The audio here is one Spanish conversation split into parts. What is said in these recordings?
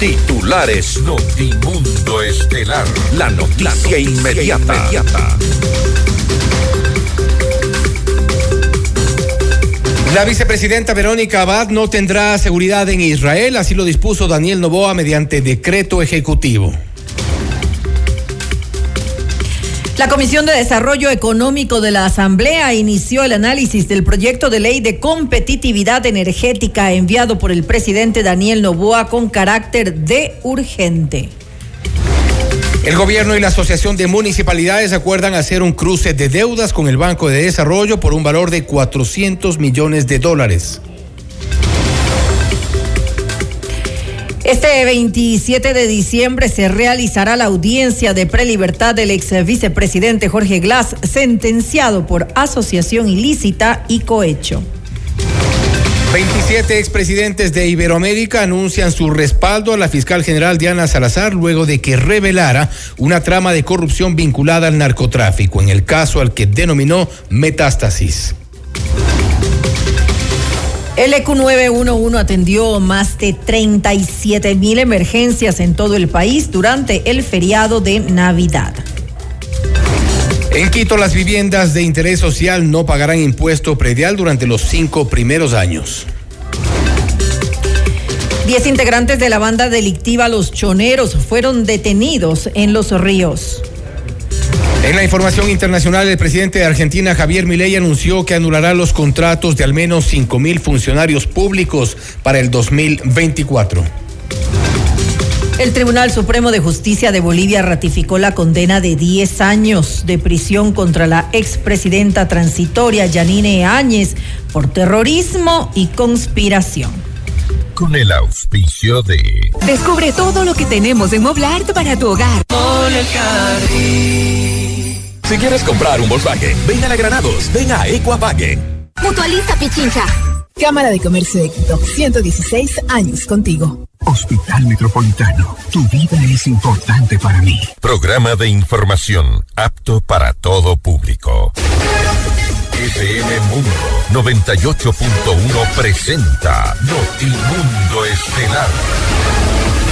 Titulares Notimundo Estelar. La noticia, inmediata. La vicepresidenta Verónica Abad no tendrá seguridad en Israel, así lo dispuso Daniel Novoa mediante decreto ejecutivo. La Comisión de Desarrollo Económico de la Asamblea inició el análisis del proyecto de ley de competitividad energética enviado por el presidente Daniel Novoa con carácter de urgente. El gobierno y la Asociación de Municipalidades acuerdan hacer un cruce de deudas con el Banco de Desarrollo por un valor de 400 millones de dólares. Este 27 de diciembre se realizará la audiencia de prelibertad del ex vicepresidente Jorge Glass, sentenciado por asociación ilícita y cohecho. 27 expresidentes de Iberoamérica anuncian su respaldo a la fiscal general Diana Salazar luego de que revelara una trama de corrupción vinculada al narcotráfico, en el caso al que denominó Metástasis. El EQ 911 atendió más de 37 mil emergencias en todo el país durante el feriado de Navidad. En Quito, las viviendas de interés social no pagarán impuesto predial durante los cinco primeros años. Diez integrantes de la banda delictiva Los Choneros fueron detenidos en Los Ríos. En la información internacional, el presidente de Argentina, Javier Milei, anunció que anulará los contratos de al menos 5 mil funcionarios públicos para el 2024. El Tribunal Supremo de Justicia de Bolivia ratificó la condena de 10 años de prisión contra la expresidenta transitoria Yanine Áñez por terrorismo y conspiración. Con el auspicio de... Descubre todo lo que tenemos en Moblart para tu hogar. Si quieres comprar un Volkswagen, ven a la Granados, ven a Equavagen. Mutualiza Pichincha. Cámara de Comercio de Quito, 116 años contigo. Hospital Metropolitano, tu vida es importante para mí. Programa de información apto para todo público. FM Mundo 98.1 presenta Notimundo Estelar.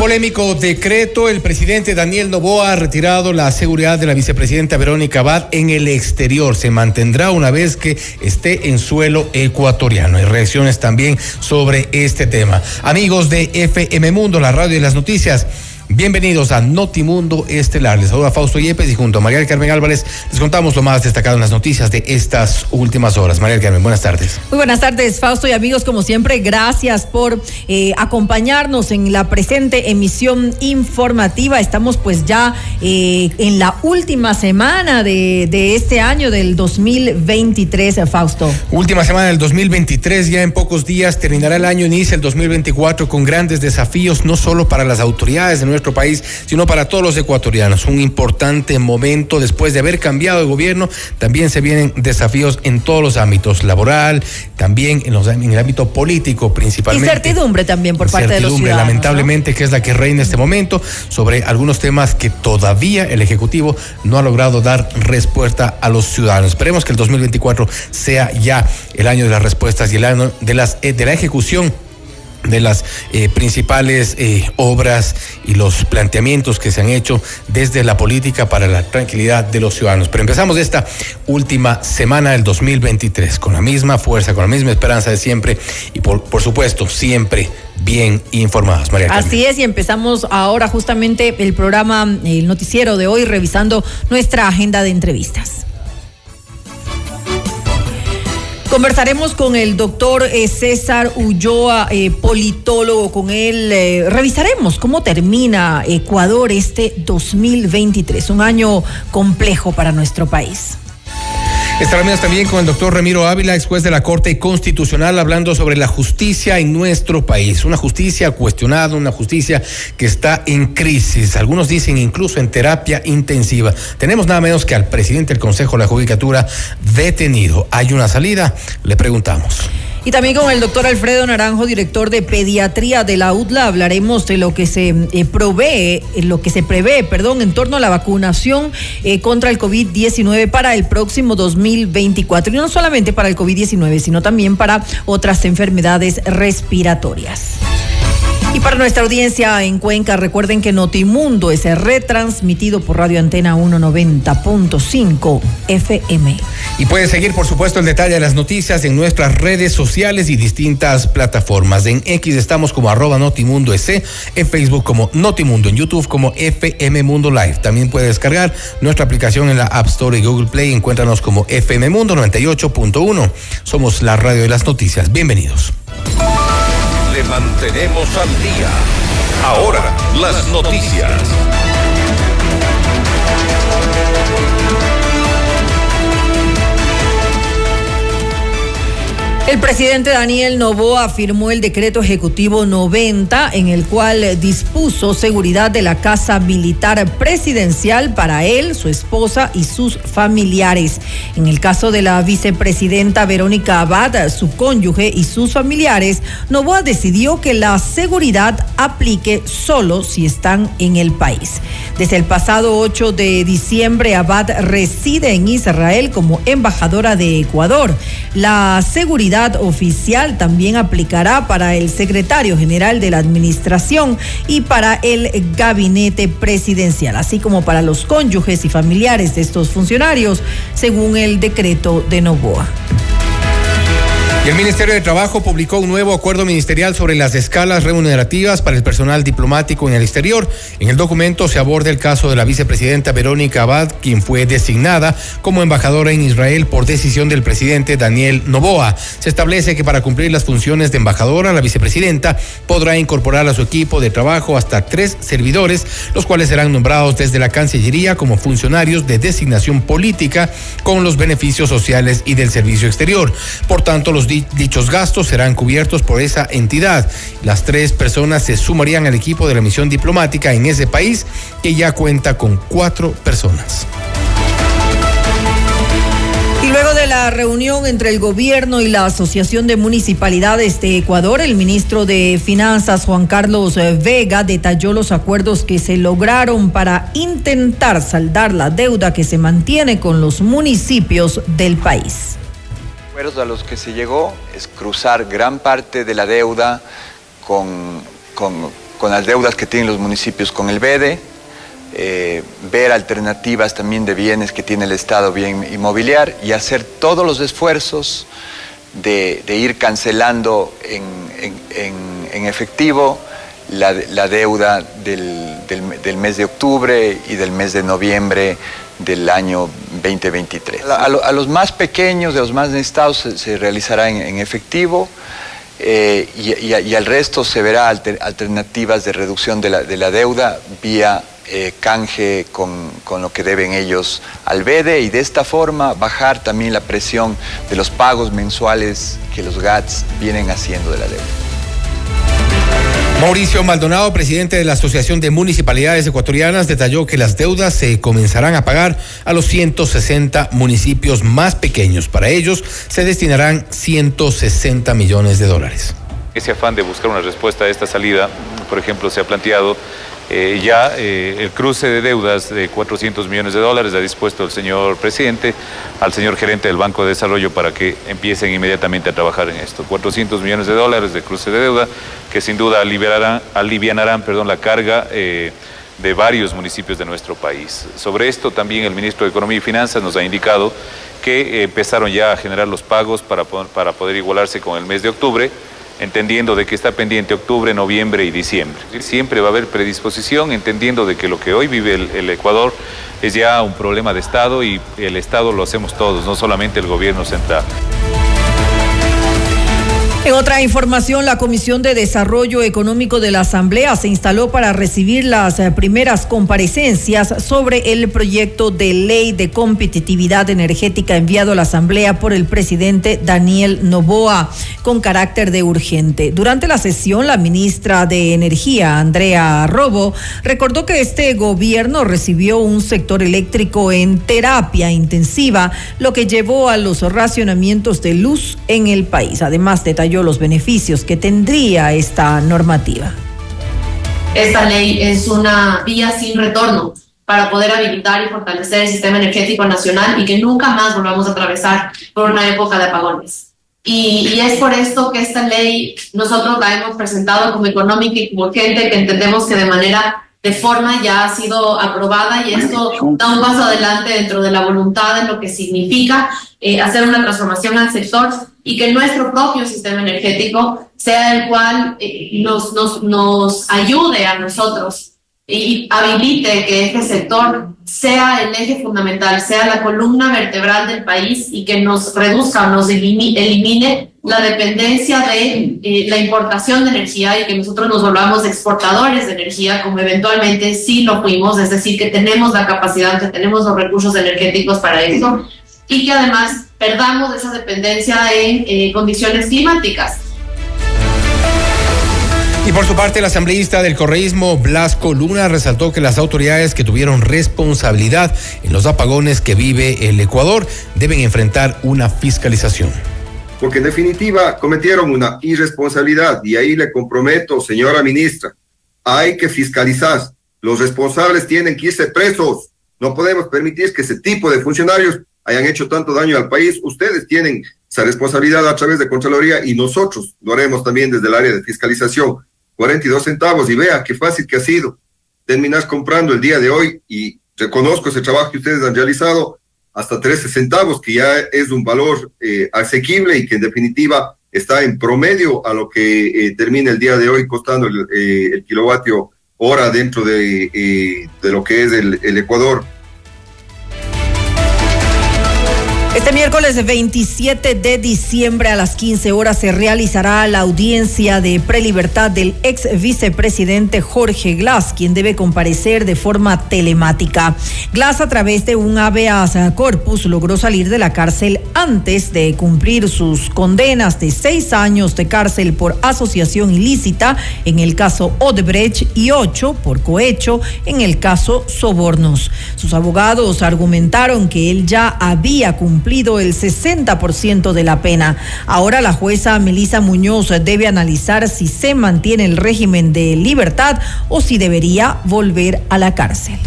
Polémico decreto, el presidente Daniel Novoa ha retirado la seguridad de la vicepresidenta Verónica Abad en el exterior. Se mantendrá una vez que esté en suelo ecuatoriano. Hay reacciones también sobre este tema. Amigos de FM Mundo, la radio y las noticias. Bienvenidos a Notimundo Estelar. Les saluda Fausto Yepes y junto a María Carmen Álvarez les contamos lo más destacado en las noticias de estas últimas horas. María Carmen, buenas tardes. Muy buenas tardes, Fausto y amigos, como siempre, gracias por eh, acompañarnos en la presente emisión informativa. Estamos pues ya eh, en la última semana de, de este año del 2023, Fausto. Última semana del 2023, ya en pocos días terminará el año, inicia el 2024 con grandes desafíos, no solo para las autoridades de nuestro país, sino para todos los ecuatorianos. Un importante momento después de haber cambiado de gobierno, también se vienen desafíos en todos los ámbitos, laboral, también en, los, en el ámbito político principalmente. Incertidumbre también por parte de los ciudadanos. lamentablemente, ¿no? que es la que reina en este momento sobre algunos temas que todavía el Ejecutivo no ha logrado dar respuesta a los ciudadanos. Esperemos que el 2024 sea ya el año de las respuestas y el año de, las, eh, de la ejecución de las eh, principales eh, obras y los planteamientos que se han hecho desde la política para la tranquilidad de los ciudadanos. Pero empezamos esta última semana del 2023 con la misma fuerza, con la misma esperanza de siempre y por, por supuesto siempre bien informados. María. Así es, y empezamos ahora justamente el programa, el noticiero de hoy, revisando nuestra agenda de entrevistas. Conversaremos con el doctor eh, César Ulloa, eh, politólogo, con él. eh, revisaremos cómo termina Ecuador este 2023, un año complejo para nuestro país. Estaremos también con el doctor Ramiro Ávila, ex juez de la Corte Constitucional, hablando sobre la justicia en nuestro país. Una justicia cuestionada, una justicia que está en crisis. Algunos dicen incluso en terapia intensiva. Tenemos nada menos que al presidente del Consejo de la Judicatura detenido. ¿Hay una salida? Le preguntamos. Y también con el doctor Alfredo Naranjo, director de pediatría de la UDLA, hablaremos de lo que se eh, provee, eh, lo que se prevé, perdón, en torno a la vacunación eh, contra el COVID-19 para el próximo 2024. Y no solamente para el COVID-19, sino también para otras enfermedades respiratorias. Y para nuestra audiencia en Cuenca, recuerden que Notimundo es retransmitido por Radio Antena 190.5 FM. Y pueden seguir, por supuesto, el detalle de las noticias en nuestras redes sociales y distintas plataformas. En X estamos como arroba Notimundo S, en Facebook como Notimundo, en YouTube como FM Mundo Live. También puede descargar nuestra aplicación en la App Store y Google Play. Encuéntranos como FM Mundo 98.1. Somos la radio de las noticias. Bienvenidos le mantenemos al día. Ahora, las noticias. El presidente Daniel Novoa firmó el decreto ejecutivo 90 en el cual dispuso seguridad de la casa militar presidencial para él, su esposa y sus familiares. En el caso de la vicepresidenta Verónica Abad, su cónyuge y sus familiares, Novoa decidió que la seguridad aplique solo si están en el país. Desde el pasado 8 de diciembre, Abad reside en Israel como embajadora de Ecuador. La seguridad oficial también aplicará para el secretario general de la administración y para el gabinete presidencial, así como para los cónyuges y familiares de estos funcionarios, según el decreto de Novoa. Y el Ministerio de Trabajo publicó un nuevo acuerdo ministerial sobre las escalas remunerativas para el personal diplomático en el exterior. En el documento se aborda el caso de la vicepresidenta Verónica Abad, quien fue designada como embajadora en Israel por decisión del presidente Daniel Novoa. Se establece que para cumplir las funciones de embajadora, la vicepresidenta podrá incorporar a su equipo de trabajo hasta tres servidores, los cuales serán nombrados desde la Cancillería como funcionarios de designación política con los beneficios sociales y del servicio exterior. Por tanto, los dichos gastos serán cubiertos por esa entidad. Las tres personas se sumarían al equipo de la misión diplomática en ese país que ya cuenta con cuatro personas. Y luego de la reunión entre el gobierno y la Asociación de Municipalidades de Ecuador, el ministro de Finanzas, Juan Carlos Vega, detalló los acuerdos que se lograron para intentar saldar la deuda que se mantiene con los municipios del país a los que se llegó es cruzar gran parte de la deuda con, las deudas que tienen los municipios con el BEDE, eh, ver alternativas también de bienes que tiene el Estado bien inmobiliar y hacer todos los esfuerzos de, ir cancelando en, efectivo la, deuda del, del mes de octubre y del mes de noviembre del año 2023. A, los más pequeños, de los más necesitados, se, realizará en, efectivo eh, y, al resto se verá alternativas de reducción de la, deuda vía eh, canje con, con, lo que deben ellos al BEDE y de esta forma bajar también la presión de los pagos mensuales que los GATS vienen haciendo de la deuda. Mauricio Maldonado, presidente de la Asociación de Municipalidades Ecuatorianas, detalló que las deudas se comenzarán a pagar a los 160 municipios más pequeños. Para ellos se destinarán 160 millones de dólares. Ese afán de buscar una respuesta a esta salida, por ejemplo, se ha planteado eh, ya eh, el cruce de deudas de 400 millones de dólares ha dispuesto el señor presidente al señor gerente del Banco de Desarrollo para que empiecen inmediatamente a trabajar en esto. 400 millones de dólares de cruce de deuda que sin duda aliviarán, alivianarán perdón, la carga eh, de varios municipios de nuestro país. Sobre esto también el ministro de Economía y Finanzas nos ha indicado que empezaron ya a generar los pagos para, para poder igualarse con el mes de octubre entendiendo de que está pendiente octubre, noviembre y diciembre. Siempre va a haber predisposición, entendiendo de que lo que hoy vive el, Ecuador es ya un problema de Estado y el Estado lo hacemos todos, no solamente el gobierno central. En otra información, la Comisión de Desarrollo Económico de la Asamblea se instaló para recibir las eh, primeras comparecencias sobre el proyecto de ley de competitividad energética enviado a la Asamblea por el presidente Daniel Novoa con carácter de urgente. Durante la sesión, la ministra de Energía, Andrea Robo, recordó que este gobierno recibió un sector eléctrico en terapia intensiva, lo que llevó a los racionamientos de luz en el país. Además, detalló los beneficios que tendría esta normativa. Esta ley es una vía sin retorno para poder habilitar y fortalecer el sistema energético nacional y que nunca más volvamos a atravesar por una época de apagones. Y, es por esto que esta ley nosotros la hemos presentado como económica y como urgente, que entendemos que de manera de forma ya ha sido aprobada y esto da un paso adelante dentro de la voluntad de lo que significa eh, hacer una transformación al sector y que nuestro propio sistema energético sea el cual eh, nos, nos, nos ayude a nosotros y habilite que este sector sea el eje fundamental, sea la columna vertebral del país y que nos reduzca nos elimine la dependencia de eh, la importación de energía y que nosotros nos volvamos exportadores de energía, como eventualmente sí lo fuimos, es decir, que tenemos la capacidad, que tenemos los recursos energéticos para eso y que además perdamos esa dependencia en eh, condiciones climáticas. Y por su parte, el asambleísta del correísmo, Blasco Luna, resaltó que las autoridades que tuvieron responsabilidad en los apagones que vive el Ecuador deben enfrentar una fiscalización. Porque en definitiva cometieron una irresponsabilidad y ahí le comprometo, señora ministra, hay que fiscalizar. Los responsables tienen que irse presos. No podemos permitir que ese tipo de funcionarios hayan hecho tanto daño al país. Ustedes tienen esa responsabilidad a través de Contraloría y nosotros lo haremos también desde el área de fiscalización. 42 centavos y vea qué fácil que ha sido terminar comprando el día de hoy y reconozco ese trabajo que ustedes han realizado hasta 13 centavos, que ya es un valor eh, asequible y que en definitiva está en promedio a lo que eh, termina el día de hoy costando el, eh, el kilovatio hora dentro de, de, lo que es el, el Ecuador. Este miércoles 27 de diciembre a las 15 horas se realizará la audiencia de prelibertad del ex vicepresidente Jorge Glass, quien debe comparecer de forma telemática. Glass a través de un habeas corpus logró salir de la cárcel antes de cumplir sus condenas de seis años de cárcel por asociación ilícita en el caso Odebrecht y ocho por cohecho en el caso Sobornos. Sus abogados argumentaron que él ya había cumplido cumplido el 60% de la pena. Ahora la jueza Melisa Muñoz debe analizar si se mantiene el régimen de libertad o si debería volver a la cárcel.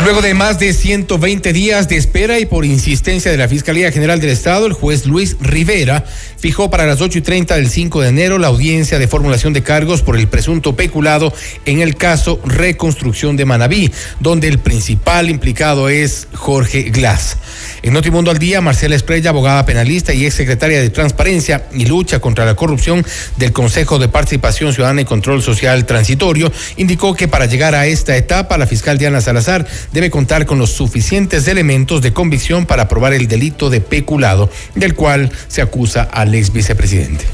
Luego de más de 120 días de espera y por insistencia de la Fiscalía General del Estado, el juez Luis Rivera fijó para las 8 y 30 del 5 de enero la audiencia de formulación de cargos por el presunto peculado en el caso Reconstrucción de Manabí, donde el principal implicado es Jorge Glass. En Notimundo al Día, Marcela Esprella, abogada penalista y ex secretaria de Transparencia y Lucha contra la Corrupción del Consejo de Participación Ciudadana y Control Social Transitorio, indicó que para llegar a esta etapa, la fiscal Diana Salazar debe contar con los suficientes elementos de convicción para probar el delito de peculado, del cual se acusa al ex vicepresidente.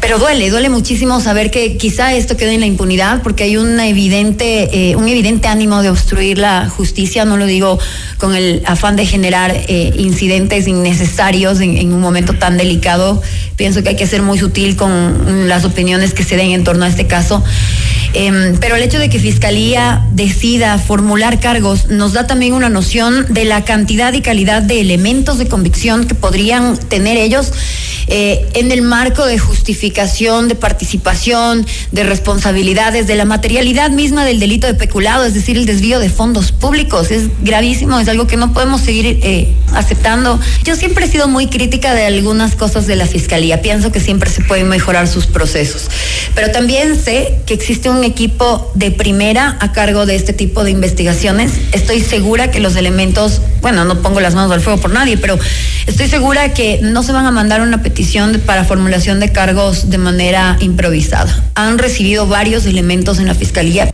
Pero duele, duele muchísimo saber que quizá esto quede en la impunidad porque hay evidente, eh, un evidente ánimo de obstruir la justicia, no lo digo con el afán de generar eh, incidentes innecesarios en, un momento tan delicado. Pienso que hay que ser muy sutil con las opiniones que se den en torno a este caso. Eh, pero el hecho de que Fiscalía decida formular cargos nos da también una noción de la cantidad y calidad de elementos de convicción que podrían tener ellos eh, en el marco de justificación, de participación, de responsabilidades, de la materialidad misma del delito de peculado, es decir, el desvío de fondos públicos. Es gravísimo, es algo que no podemos seguir eh, aceptando. Yo siempre he sido muy crítica de algunas cosas de la Fiscalía. Pienso que siempre se pueden mejorar sus procesos. Pero también sé que existe un equipo de primera a cargo de este tipo de investigaciones. Estoy segura que los elementos, bueno, no pongo las manos al fuego por nadie, pero estoy segura que no se van a mandar una petición para formulación de cargos de manera improvisada. Han recibido varios elementos en la Fiscalía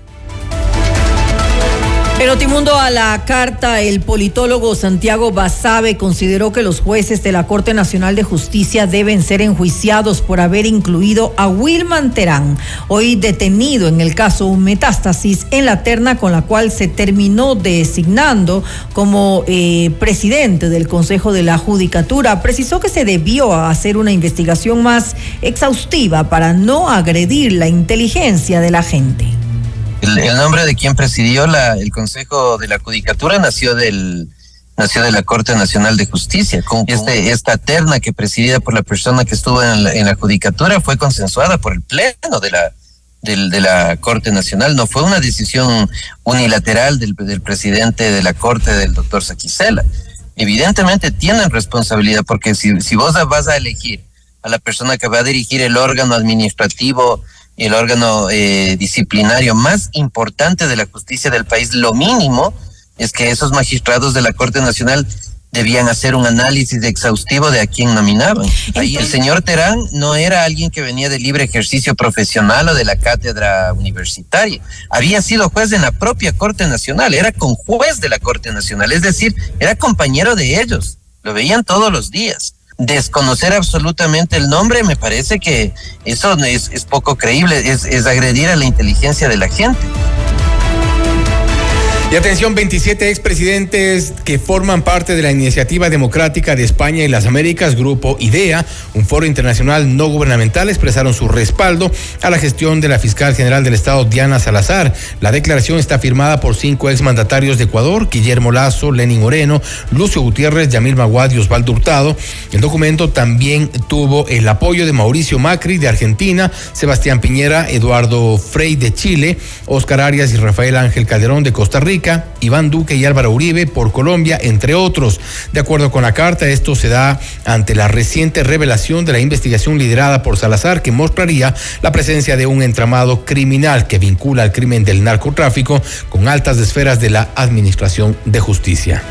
En Notimundo a la carta, el politólogo Santiago Basabe consideró que los jueces de la Corte Nacional de Justicia deben ser enjuiciados por haber incluido a Wilman Terán, hoy detenido en el caso Metástasis, en la terna con la cual se terminó designando como eh, presidente del Consejo de la Judicatura. Precisó que se debió hacer una investigación más exhaustiva para no agredir la inteligencia de la gente. El, nombre de quien presidió la, el Consejo de la Judicatura nació del nació de la Corte Nacional de Justicia. Este, esta terna que presidida por la persona que estuvo en la, en la Judicatura fue consensuada por el Pleno de la, del, de la Corte Nacional. No fue una decisión unilateral del, del presidente de la Corte, del doctor Saquicela. Evidentemente tienen responsabilidad porque si, si vos vas a elegir a la persona que va a dirigir el órgano administrativo el órgano eh, disciplinario más importante de la justicia del país, lo mínimo es que esos magistrados de la Corte Nacional debían hacer un análisis exhaustivo de a quién nominaban. Ahí el señor Terán no era alguien que venía de libre ejercicio profesional o de la cátedra universitaria. Había sido juez en la propia Corte Nacional, era con juez de la Corte Nacional, es decir, era compañero de ellos, lo veían todos los días desconocer absolutamente el nombre, me parece que eso es, es poco creíble, es, es agredir a la inteligencia de la gente. Y atención, 27 expresidentes que forman parte de la Iniciativa Democrática de España y las Américas, Grupo IDEA, un foro internacional no gubernamental, expresaron su respaldo a la gestión de la fiscal general del Estado, Diana Salazar. La declaración está firmada por cinco exmandatarios de Ecuador, Guillermo Lazo, Lenin Moreno, Lucio Gutiérrez, Yamil Maguad y Osvaldo Hurtado. El documento también tuvo el apoyo de Mauricio Macri de Argentina, Sebastián Piñera, Eduardo Frey de Chile, Oscar Arias y Rafael Ángel Calderón de Costa Rica Iván Duque y Álvaro Uribe por Colombia, entre otros. De acuerdo con la carta, esto se da ante la reciente revelación de la investigación liderada por Salazar que mostraría la presencia de un entramado criminal que vincula al crimen del narcotráfico con altas esferas de la Administración de Justicia.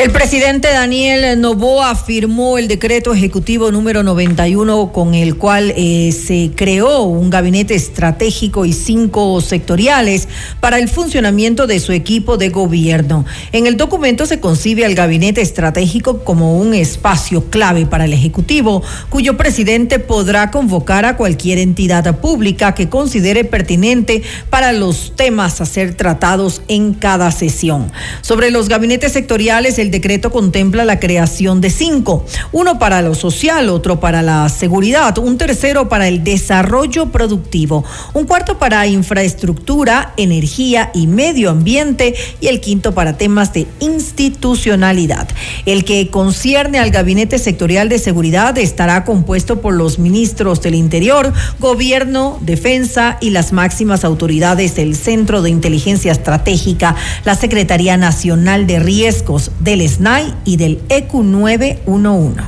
El presidente Daniel Novoa firmó el decreto ejecutivo número 91 con el cual eh, se creó un gabinete estratégico y cinco sectoriales para el funcionamiento de su equipo de gobierno. En el documento se concibe al gabinete estratégico como un espacio clave para el Ejecutivo, cuyo presidente podrá convocar a cualquier entidad pública que considere pertinente para los temas a ser tratados en cada sesión. Sobre los gabinetes sectoriales, el decreto contempla la creación de cinco, uno para lo social, otro para la seguridad, un tercero para el desarrollo productivo, un cuarto para infraestructura, energía y medio ambiente y el quinto para temas de institucionalidad. El que concierne al gabinete sectorial de seguridad estará compuesto por los ministros del Interior, Gobierno, Defensa y las máximas autoridades del Centro de Inteligencia Estratégica, la Secretaría Nacional de Riesgos del del SNAI y del EQ 911.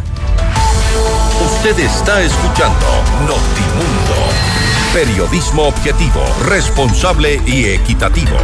Usted está escuchando Notimundo. Periodismo objetivo, responsable y equitativo.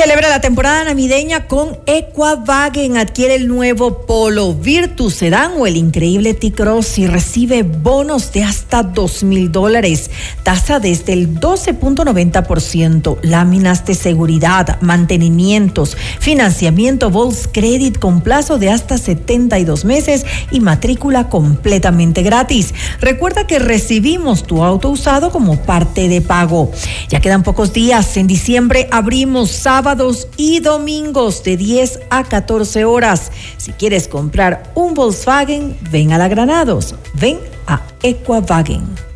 Celebra la temporada navideña con Equavagen. Adquiere el nuevo Polo Virtus Sedan o el increíble T-Cross y recibe bonos de hasta dos mil dólares. Tasa desde el 12.90%. Láminas de seguridad, mantenimientos, financiamiento Credit con plazo de hasta 72 meses y matrícula completamente gratis. Recuerda que recibimos tu auto usado como parte de pago. Ya quedan pocos días. En diciembre abrimos sábado y domingos de 10 a 14 horas. Si quieres comprar un Volkswagen, ven a la Granados, ven a Equavagen.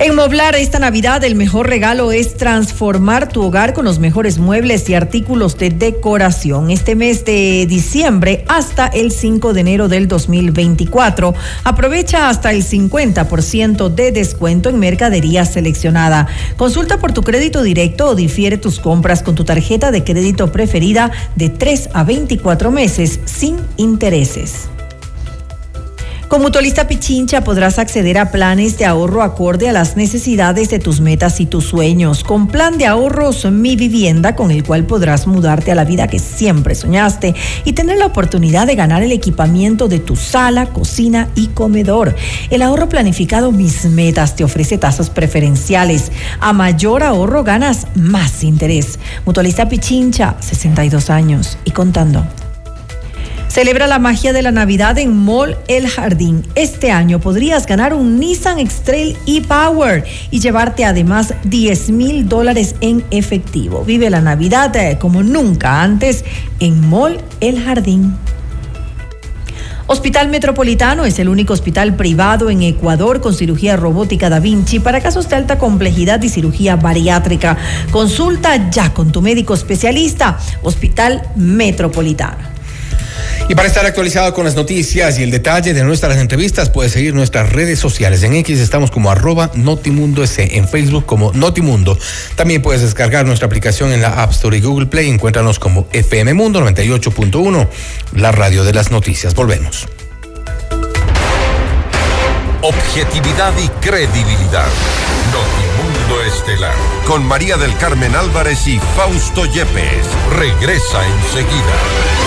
En Moblar esta Navidad el mejor regalo es transformar tu hogar con los mejores muebles y artículos de decoración. Este mes de diciembre hasta el 5 de enero del 2024 aprovecha hasta el 50% de descuento en mercadería seleccionada. Consulta por tu crédito directo o difiere tus compras con tu tarjeta de crédito preferida de 3 a 24 meses sin intereses. Con Mutualista Pichincha podrás acceder a planes de ahorro acorde a las necesidades de tus metas y tus sueños. Con plan de ahorros Mi Vivienda, con el cual podrás mudarte a la vida que siempre soñaste y tener la oportunidad de ganar el equipamiento de tu sala, cocina y comedor. El ahorro planificado Mis Metas te ofrece tasas preferenciales. A mayor ahorro ganas más interés. Mutualista Pichincha, 62 años y contando. Celebra la magia de la Navidad en Mall El Jardín. Este año podrías ganar un Nissan X-Trail e-Power y llevarte además 10 mil dólares en efectivo. Vive la Navidad eh, como nunca antes en Mall El Jardín. Hospital Metropolitano es el único hospital privado en Ecuador con cirugía robótica Da Vinci para casos de alta complejidad y cirugía bariátrica. Consulta ya con tu médico especialista. Hospital Metropolitano. Y para estar actualizado con las noticias y el detalle de nuestras entrevistas, puedes seguir nuestras redes sociales. En X estamos como arroba Notimundo S, en Facebook como Notimundo. También puedes descargar nuestra aplicación en la App Store y Google Play. Encuéntranos como FM Mundo 98.1, la radio de las noticias. Volvemos. Objetividad y credibilidad. Notimundo Estelar. Con María del Carmen Álvarez y Fausto Yepes. Regresa enseguida.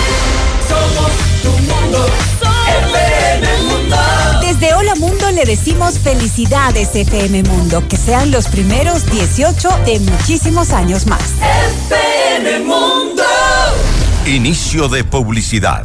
Somos tu mundo, FM Mundo. Desde Hola Mundo le decimos felicidades FM Mundo, que sean los primeros 18 de muchísimos años más. FM Mundo. Inicio de publicidad.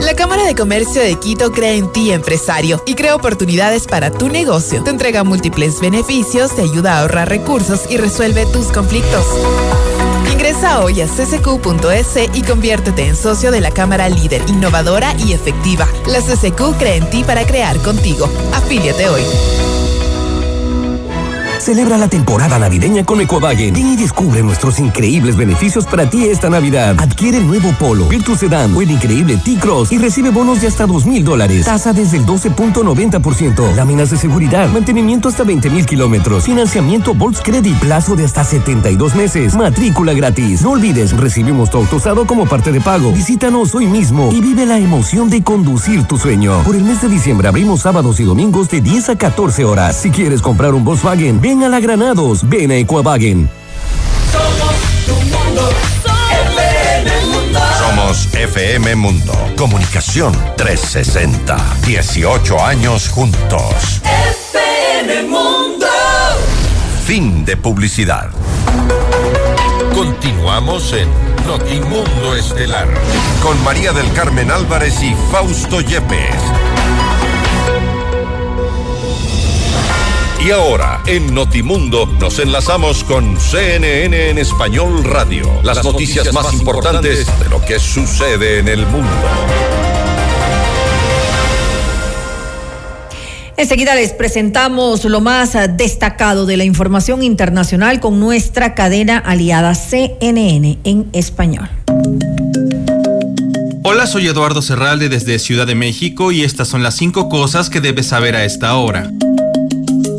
La Cámara de Comercio de Quito cree en ti, empresario, y crea oportunidades para tu negocio. Te entrega múltiples beneficios, te ayuda a ahorrar recursos y resuelve tus conflictos. Ingresa hoy a ccq.es y conviértete en socio de la Cámara líder, innovadora y efectiva. La CCQ cree en ti para crear contigo. Afíliate hoy. Celebra la temporada navideña con Ecovagen. Ven y descubre nuestros increíbles beneficios para ti esta Navidad. Adquiere el nuevo Polo, Virtus Sedan o el increíble T-Cross y recibe bonos de hasta dos mil dólares. Tasa desde el 12.90%. Láminas de seguridad, mantenimiento hasta 20 mil kilómetros. Financiamiento Volts Credit, plazo de hasta 72 meses. Matrícula gratis. No olvides, recibimos tu auto usado como parte de pago. Visítanos hoy mismo y vive la emoción de conducir tu sueño. Por el mes de diciembre abrimos sábados y domingos de 10 a 14 horas. Si quieres comprar un Volkswagen, ven a la Granados, ven a Equavagen. Somos tu mundo, FM Mundo. Somos FM Mundo. Comunicación 360. 18 años juntos. FM Mundo. Fin de publicidad. Continuamos en Notimundo Estelar con María del Carmen Álvarez y Fausto Yepes. Y ahora, en Notimundo, nos enlazamos con CNN en Español Radio. Las, noticias, más importantes de lo que sucede en el mundo. Enseguida les presentamos lo más destacado de la información internacional con nuestra cadena aliada CNN en español. Hola, soy Eduardo Serralde desde Ciudad de México y estas son las cinco cosas que debes saber a esta hora.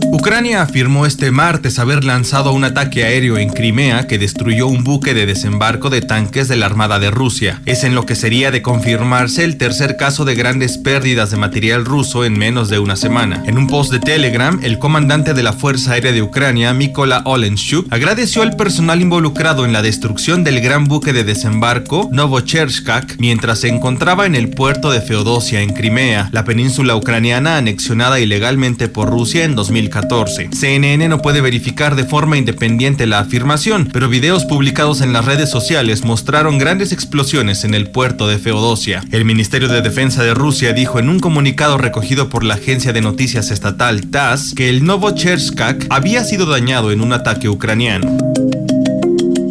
Ucrania afirmó este martes haber lanzado un ataque aéreo en Crimea que destruyó un buque de desembarco de tanques de la Armada de Rusia. Es en lo que sería de confirmarse el tercer caso de grandes pérdidas de material ruso en menos de una semana. En un post de Telegram, el comandante de la Fuerza Aérea de Ucrania, Mykola Olenchuk, agradeció al personal involucrado en la destrucción del gran buque de desembarco Novocherskak mientras se encontraba en el puerto de Feodosia en Crimea, la península ucraniana anexionada ilegalmente por Rusia en 2014. CNN no puede verificar de forma independiente la afirmación, pero videos publicados en las redes sociales mostraron grandes explosiones en el puerto de Feodosia. El Ministerio de Defensa de Rusia dijo en un comunicado recogido por la agencia de noticias estatal TASS que el Novocherskak había sido dañado en un ataque ucraniano.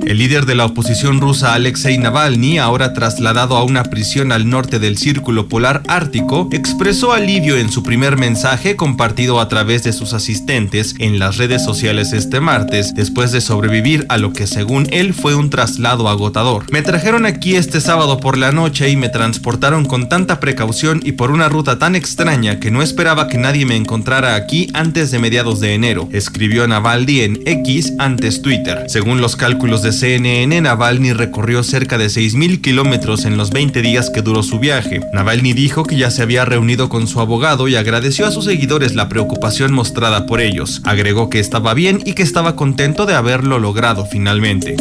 El líder de la oposición rusa Alexei Navalny, ahora trasladado a una prisión al norte del Círculo Polar Ártico, expresó alivio en su primer mensaje compartido a través de sus asistentes en las redes sociales este martes, después de sobrevivir a lo que según él fue un traslado agotador. Me trajeron aquí este sábado por la noche y me transportaron con tanta precaución y por una ruta tan extraña que no esperaba que nadie me encontrara aquí antes de mediados de enero, escribió Navalny en X antes Twitter. Según los cálculos de CNN, Navalny recorrió cerca de 6.000 kilómetros en los 20 días que duró su viaje. Navalny dijo que ya se había reunido con su abogado y agradeció a sus seguidores la preocupación mostrada por ellos. Agregó que estaba bien y que estaba contento de haberlo logrado finalmente.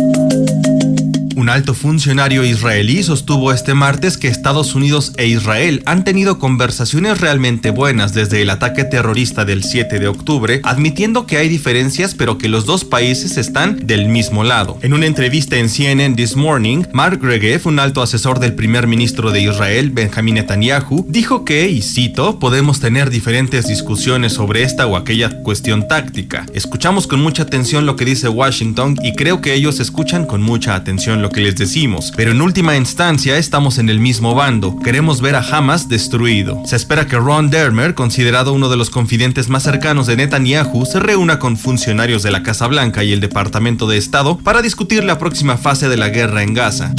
Un alto funcionario israelí sostuvo este martes que Estados Unidos e Israel han tenido conversaciones realmente buenas desde el ataque terrorista del 7 de octubre, admitiendo que hay diferencias pero que los dos países están del mismo lado. En una entrevista en CNN This Morning, Mark Regev, un alto asesor del primer ministro de Israel, Benjamin Netanyahu, dijo que, y cito, podemos tener diferentes discusiones sobre esta o aquella cuestión táctica. Escuchamos con mucha atención lo que dice Washington y creo que ellos escuchan con mucha atención lo que les decimos, pero en última instancia estamos en el mismo bando. Queremos ver a Hamas destruido. Se espera que Ron Dermer, considerado uno de los confidentes más cercanos de Netanyahu, se reúna con funcionarios de la Casa Blanca y el Departamento de Estado para discutir la próxima fase de la guerra en Gaza.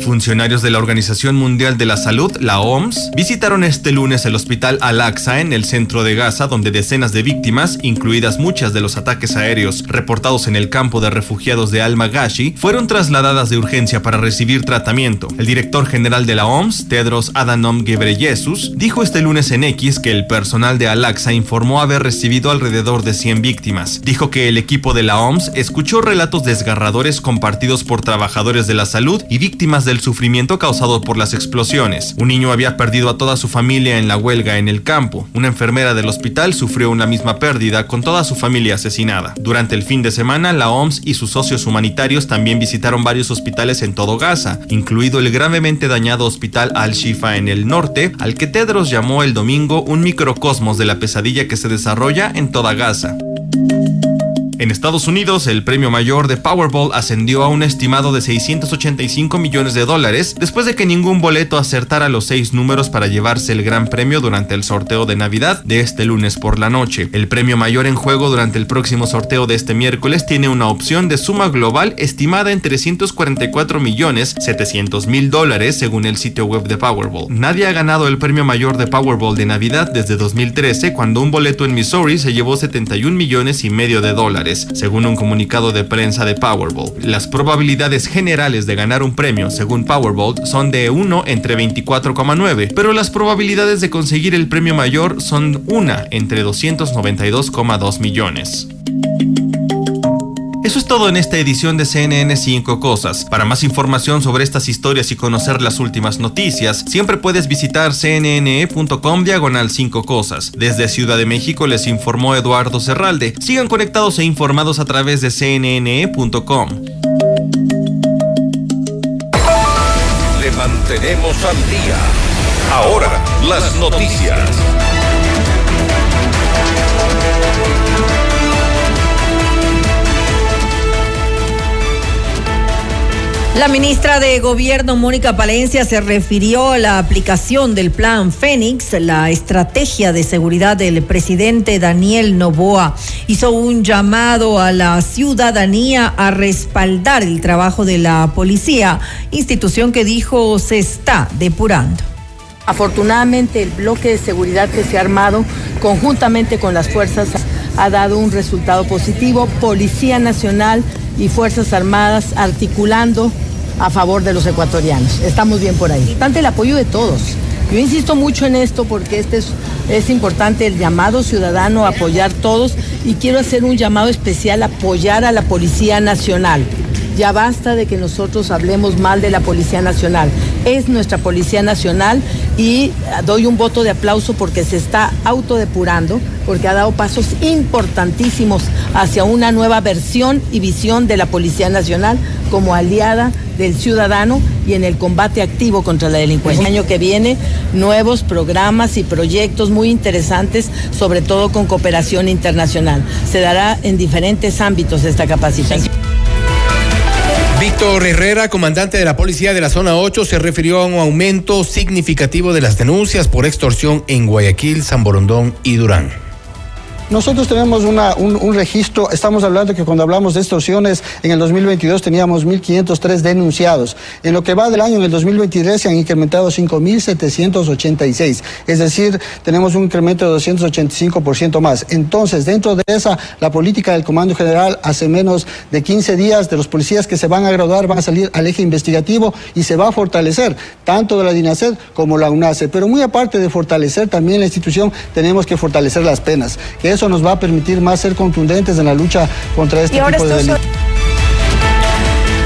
Funcionarios de la Organización Mundial de la Salud, la OMS, visitaron este lunes el hospital Al-Aqsa en el centro de Gaza, donde decenas de víctimas, incluidas muchas de los ataques aéreos reportados en el campo de refugiados de Al-Magashi, fueron trasladadas de urgencia para recibir tratamiento. El director general de la OMS, Tedros Adhanom Ghebreyesus, dijo este lunes en X que el personal de Al-Aqsa informó haber recibido alrededor de 100 víctimas. Dijo que el equipo de la OMS escuchó relatos desgarradores compartidos por trabajadores de la salud y víctimas del sufrimiento causado por las explosiones. Un niño había perdido a toda su familia en la huelga en el campo. Una enfermera del hospital sufrió una misma pérdida con toda su familia asesinada. Durante el fin de semana, la OMS y sus socios humanitarios también visitaron varios hospitales en todo Gaza, incluido el gravemente dañado hospital Al-Shifa en el norte, al que Tedros llamó el domingo un microcosmos de la pesadilla que se desarrolla en toda Gaza. En Estados Unidos, el premio mayor de Powerball ascendió a un estimado de 685 millones de dólares después de que ningún boleto acertara los seis números para llevarse el gran premio durante el sorteo de Navidad de este lunes por la noche. El premio mayor en juego durante el próximo sorteo de este miércoles tiene una opción de suma global estimada en 344 millones 700 mil dólares según el sitio web de Powerball. Nadie ha ganado el premio mayor de Powerball de Navidad desde 2013 cuando un boleto en Missouri se llevó 71 millones y medio de dólares según un comunicado de prensa de Powerball. Las probabilidades generales de ganar un premio, según Powerball, son de 1 entre 24,9, pero las probabilidades de conseguir el premio mayor son 1 entre 292,2 millones. Eso es todo en esta edición de CNN 5 Cosas. Para más información sobre estas historias y conocer las últimas noticias, siempre puedes visitar cnne.com diagonal 5 Cosas. Desde Ciudad de México les informó Eduardo Serralde. Sigan conectados e informados a través de cnne.com. Le mantenemos al día. Ahora, las noticias. La ministra de Gobierno, Mónica Palencia, se refirió a la aplicación del Plan Fénix, la estrategia de seguridad del presidente Daniel Novoa. Hizo un llamado a la ciudadanía a respaldar el trabajo de la policía, institución que dijo se está depurando. Afortunadamente, el bloque de seguridad que se ha armado conjuntamente con las fuerzas ha dado un resultado positivo. Policía Nacional y Fuerzas Armadas articulando a favor de los ecuatorianos. Estamos bien por ahí. Ante el apoyo de todos. Yo insisto mucho en esto porque este es, es importante el llamado ciudadano a apoyar todos y quiero hacer un llamado especial a apoyar a la Policía Nacional. Ya basta de que nosotros hablemos mal de la Policía Nacional. Es nuestra Policía Nacional y doy un voto de aplauso porque se está autodepurando, porque ha dado pasos importantísimos hacia una nueva versión y visión de la Policía Nacional como aliada del ciudadano y en el combate activo contra la delincuencia. El año que viene, nuevos programas y proyectos muy interesantes, sobre todo con cooperación internacional. Se dará en diferentes ámbitos esta capacitación. Víctor Herrera, comandante de la policía de la zona 8, se refirió a un aumento significativo de las denuncias por extorsión en Guayaquil, San Borondón y Durán. Nosotros tenemos una, un, registro, estamos hablando que cuando hablamos de extorsiones, en el 2022 teníamos 1.503 denunciados. En lo que va del año, en el 2023 se han incrementado 5.786. Es decir, tenemos un incremento de 285% más. Entonces, dentro de esa, la política del Comando General, hace menos de 15 días, de los policías que se van a graduar, van a salir al eje investigativo y se va a fortalecer, tanto de la DINASED como la UNACE. Pero muy aparte de fortalecer también la institución, tenemos que fortalecer las penas. Que eso nos va a permitir más ser contundentes en la lucha contra este tipo de delitos.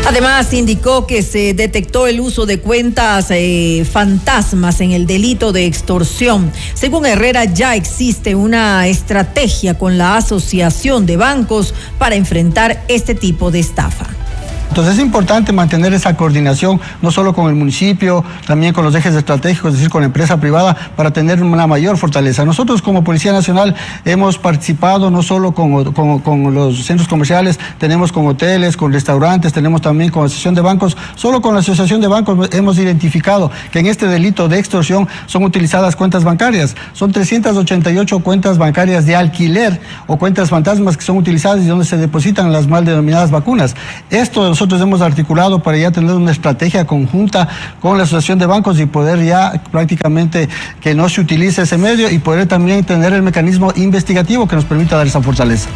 Además, indicó que se detectó el uso de cuentas eh, fantasmas en el delito de extorsión. Según Herrera, ya existe una estrategia con la Asociación de Bancos para enfrentar este tipo de estafa. Entonces es importante mantener esa coordinación, no solo con el municipio, también con los ejes estratégicos, es decir, con la empresa privada, para tener una mayor fortaleza. Nosotros como Policía Nacional hemos participado no solo con, los centros comerciales, tenemos con hoteles, con restaurantes, tenemos también con asociación de bancos. Solo con la asociación de bancos hemos identificado que en este delito de extorsión son utilizadas cuentas bancarias. Son 388 cuentas bancarias de alquiler o cuentas fantasmas que son utilizadas y donde se depositan las mal denominadas vacunas. Esto nosotros hemos articulado para ya tener una estrategia conjunta con la Asociación de Bancos y poder ya prácticamente que no se utilice ese medio y poder también tener el mecanismo investigativo que nos permita dar esa fortaleza.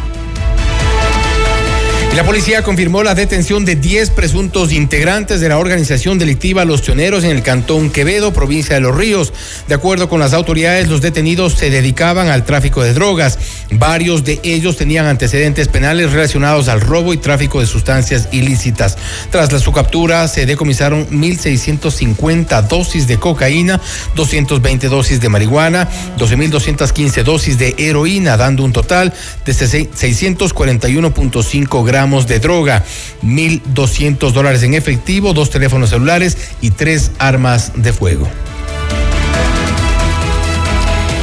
La policía confirmó la detención de 10 presuntos integrantes de la organización delictiva Los Tioneros en el cantón Quevedo, provincia de Los Ríos. De acuerdo con las autoridades, los detenidos se dedicaban al tráfico de drogas. Varios de ellos tenían antecedentes penales relacionados al robo y tráfico de sustancias ilícitas. Tras su captura, se decomisaron 1.650 dosis de cocaína, 220 dosis de marihuana, 12.215 dosis de heroína, dando un total de 641.5 gramos de droga, 1.200 dólares en efectivo, dos teléfonos celulares y tres armas de fuego.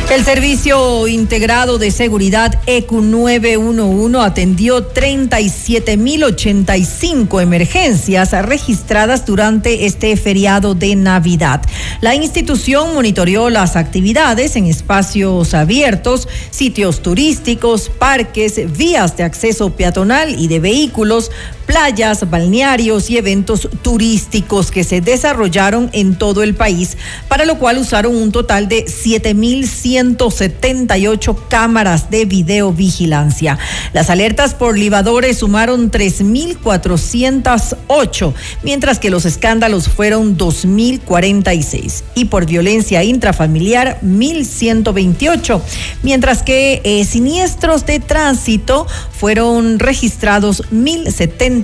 El Servicio Integrado de Seguridad EQ 911 atendió 37.085 emergencias registradas durante este feriado de Navidad. La institución monitoreó las actividades en espacios abiertos, sitios turísticos, parques, vías de acceso peatonal y de vehículos, playas, balnearios y eventos turísticos que se desarrollaron en todo el país, para lo cual usaron un total de 7.178 cámaras de videovigilancia. Las alertas por libadores sumaron 3.408, mientras que los escándalos fueron 2.046 y por violencia intrafamiliar 1.128, mientras que eh, siniestros de tránsito fueron registrados 1.070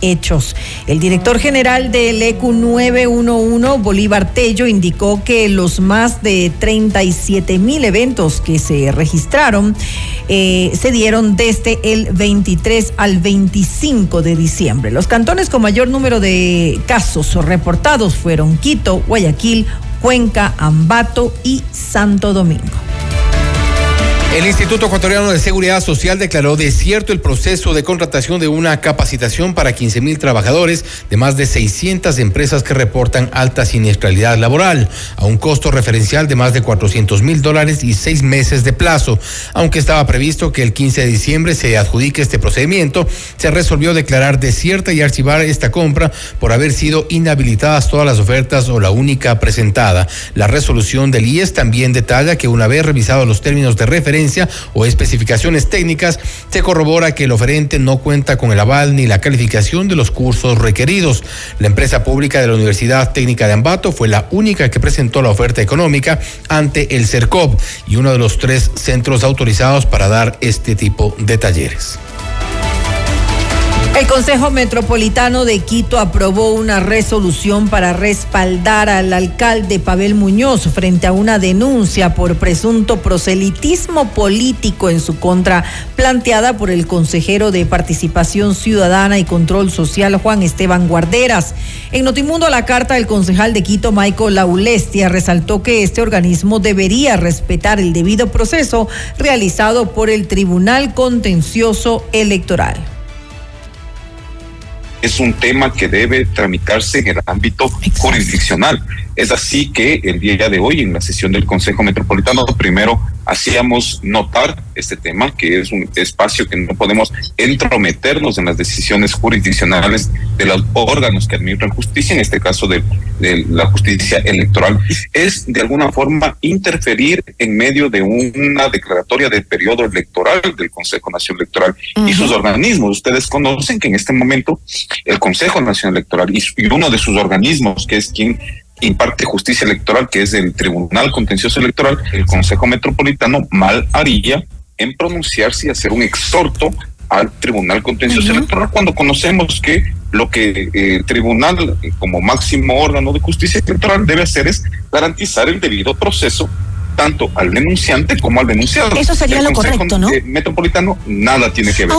hechos. El director general del EQ 911, Bolívar Tello, indicó que los más de 37 mil eventos que se registraron eh, se dieron desde el 23 al 25 de diciembre. Los cantones con mayor número de casos reportados fueron Quito, Guayaquil, Cuenca, Ambato y Santo Domingo. El Instituto Ecuatoriano de Seguridad Social declaró desierto el proceso de contratación de una capacitación para 15 mil trabajadores de más de 600 empresas que reportan alta siniestralidad laboral, a un costo referencial de más de 400 mil dólares y seis meses de plazo. Aunque estaba previsto que el 15 de diciembre se adjudique este procedimiento, se resolvió declarar desierta y archivar esta compra por haber sido inhabilitadas todas las ofertas o la única presentada. La resolución del IES también detalla que una vez revisados los términos de referencia, o especificaciones técnicas, se corrobora que el oferente no cuenta con el aval ni la calificación de los cursos requeridos. La empresa pública de la Universidad Técnica de Ambato fue la única que presentó la oferta económica ante el CERCOP y uno de los tres centros autorizados para dar este tipo de talleres. El Consejo Metropolitano de Quito aprobó una resolución para respaldar al alcalde Pavel Muñoz frente a una denuncia por presunto proselitismo político en su contra planteada por el consejero de Participación Ciudadana y Control Social Juan Esteban Guarderas. En Notimundo la carta del concejal de Quito Michael Laulestia resaltó que este organismo debería respetar el debido proceso realizado por el Tribunal Contencioso Electoral. Es un tema que debe tramitarse en el ámbito jurisdiccional. Es así que el día de hoy, en la sesión del Consejo Metropolitano, primero hacíamos notar este tema, que es un espacio que no podemos entrometernos en las decisiones jurisdiccionales de los órganos que administran justicia, en este caso de, de la justicia electoral, es de alguna forma interferir en medio de una declaratoria del periodo electoral del Consejo Nacional Electoral y sus organismos. Ustedes conocen que en este momento el Consejo Nacional Electoral y, y uno de sus organismos, que es quien imparte justicia electoral, que es el Tribunal Contencioso Electoral, el Consejo Metropolitano mal haría en pronunciarse y hacer un exhorto al Tribunal Contencioso Electoral cuando conocemos que lo que eh, el tribunal eh, como máximo órgano de justicia electoral debe hacer es garantizar el debido proceso tanto al denunciante como al denunciado. Eso sería El lo Consejo, correcto, ¿no? eh, Metropolitano nada tiene que ver.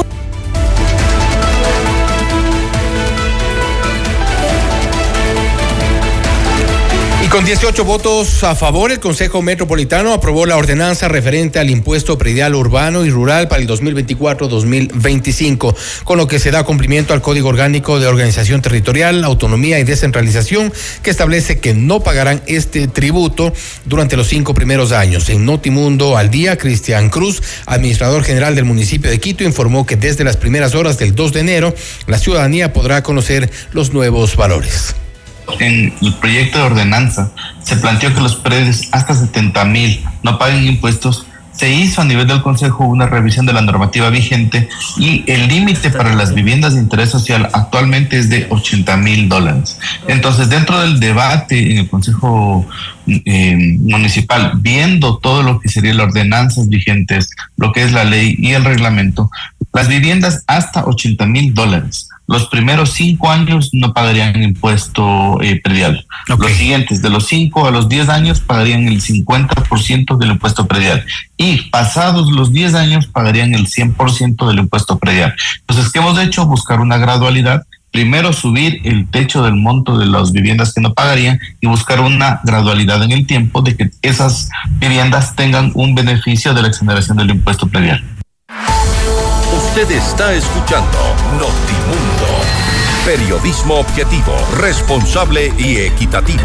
Y con 18 votos a favor, el Consejo Metropolitano aprobó la ordenanza referente al impuesto predial urbano y rural para el 2024-2025, con lo que se da cumplimiento al Código Orgánico de Organización Territorial, Autonomía y Descentralización, que establece que no pagarán este tributo durante los cinco primeros años. En Notimundo al día, Cristian Cruz, administrador general del municipio de Quito, informó que desde las primeras horas del 2 de enero, la ciudadanía podrá conocer los nuevos valores. En el proyecto de ordenanza se planteó que los predios hasta 70 mil no paguen impuestos. Se hizo a nivel del Consejo una revisión de la normativa vigente y el límite para las viviendas de interés social actualmente es de 80 mil dólares. Entonces, dentro del debate en el Consejo eh, Municipal, viendo todo lo que serían las ordenanzas vigentes, lo que es la ley y el reglamento, las viviendas hasta 80 mil dólares. Los primeros cinco años no pagarían impuesto eh, predial. Los siguientes, de los cinco a los 10 años, pagarían el 50% del impuesto predial. Y pasados los 10 años, pagarían el 100% del impuesto predial. Entonces, ¿qué hemos hecho? Buscar una gradualidad. Primero subir el techo del monto de las viviendas que no pagarían y buscar una gradualidad en el tiempo de que esas viviendas tengan un beneficio de la exoneración del impuesto predial. Usted está escuchando Notimundo. Periodismo objetivo, responsable y equitativo.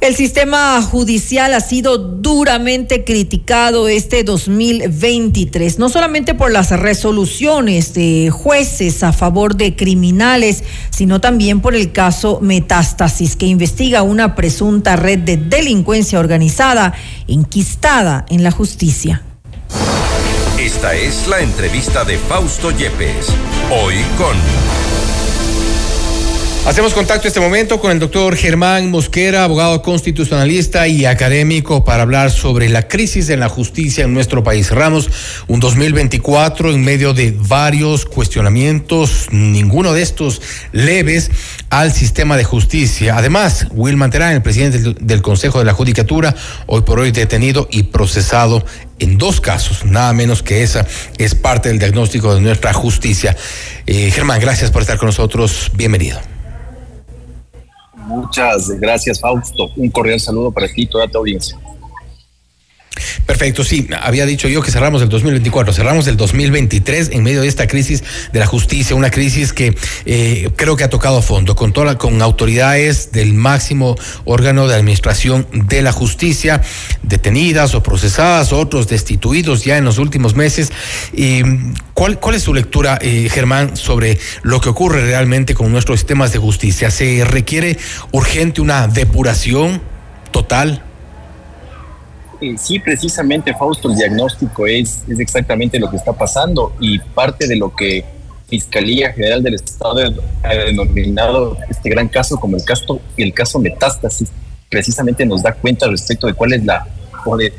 El sistema judicial ha sido duramente criticado este 2023, no solamente por las resoluciones de jueces a favor de criminales, sino también por el caso Metástasis, que investiga una presunta red de delincuencia organizada enquistada en la justicia. Esta es la entrevista de Fausto Yepes. Hoy con Hacemos contacto este momento con el doctor Germán Mosquera, abogado constitucionalista y académico, para hablar sobre la crisis en la justicia en nuestro país. Cerramos un 2024 en medio de varios cuestionamientos, ninguno de estos leves al sistema de justicia. Además, Wilman Terán, el presidente del Consejo de la Judicatura, hoy por hoy detenido y procesado en dos casos, nada menos que esa es parte del diagnóstico de nuestra justicia. Eh, Germán, gracias por estar con nosotros. Bienvenido. Muchas gracias, Fausto. Un cordial saludo para ti y toda tu audiencia. Perfecto, sí, había dicho yo que cerramos el 2024, cerramos el 2023 en medio de esta crisis de la justicia, una crisis que eh, creo que ha tocado fondo, con, toda, con autoridades del máximo órgano de administración de la justicia, detenidas o procesadas, otros destituidos ya en los últimos meses. ¿cuál, ¿Cuál es su lectura, eh, Germán, sobre lo que ocurre realmente con nuestros sistemas de justicia? ¿Se requiere urgente una depuración total? Eh, sí, precisamente, Fausto, el diagnóstico es, es exactamente lo que está pasando y parte de lo que Fiscalía General del Estado ha denominado este gran caso como el caso, el caso Metástasis, precisamente nos da cuenta respecto de cuál es la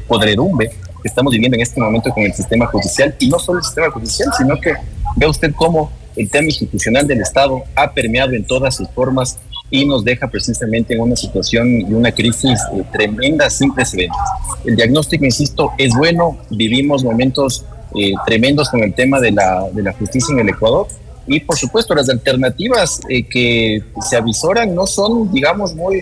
podredumbre que estamos viviendo en este momento con el sistema judicial y no solo el sistema judicial, sino que vea usted cómo el tema institucional del Estado ha permeado en todas sus formas y nos deja precisamente en una situación y una crisis eh, tremenda sin precedentes. El diagnóstico, insisto, es bueno, vivimos momentos eh, tremendos con el tema de la, de la justicia en el Ecuador y por supuesto las alternativas eh, que se avisoran no son, digamos, muy,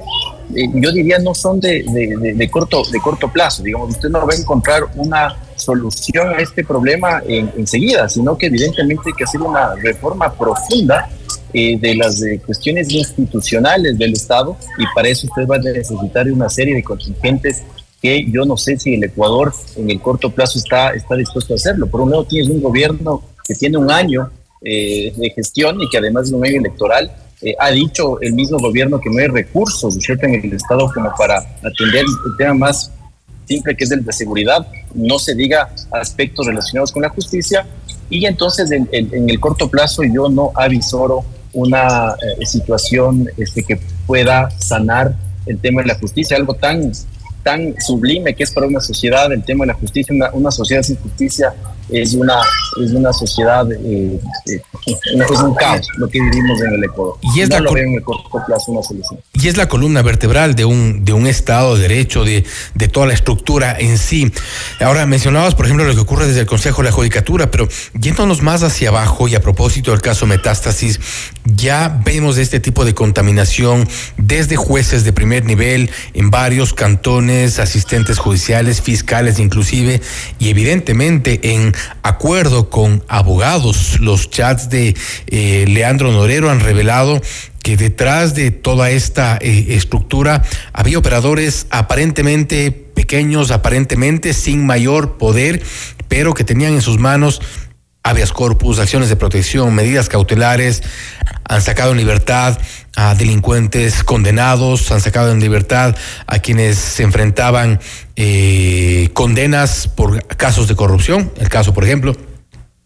eh, yo diría no son de, de, de, corto, de corto plazo. Digamos, usted no va a encontrar una solución a este problema en, enseguida, sino que evidentemente hay que hacer una reforma profunda eh, de las cuestiones institucionales del Estado y para eso usted va a necesitar una serie de contingentes que yo no sé si el Ecuador en el corto plazo está, está dispuesto a hacerlo. Por un lado tienes un gobierno que tiene un año eh, de gestión y que además de un año electoral eh, ha dicho el mismo gobierno que no hay recursos ¿cierto? en el Estado como para atender el tema más simple que es el de seguridad, no se diga aspectos relacionados con la justicia y entonces en, el corto plazo yo no avisoro una eh, situación este, que pueda sanar el tema de la justicia, algo tan tan sublime que es para una sociedad el tema de la justicia, una, una sociedad sin justicia es una, es una sociedad, eh, eh, es un caos lo que vivimos en el Ecuador. Y es, no la, lo veo en el corto plazo una solución. y es la columna vertebral de un, de un Estado de Derecho, de, de toda la estructura en sí. Ahora, mencionabas, por ejemplo, lo que ocurre desde el Consejo de la Judicatura, pero yéndonos más hacia abajo y a propósito del caso Metástasis, ya vemos este tipo de contaminación desde jueces de primer nivel en varios cantones, asistentes judiciales, fiscales inclusive, y evidentemente en acuerdo con abogados, los chats de eh, Leandro Norero han revelado que detrás de toda esta eh, estructura había operadores aparentemente pequeños, aparentemente sin mayor poder, pero que tenían en sus manos habeas corpus, acciones de protección, medidas cautelares, han sacado en libertad a delincuentes condenados, han sacado en libertad a quienes se enfrentaban eh, condenas por casos de corrupción, el caso, por ejemplo,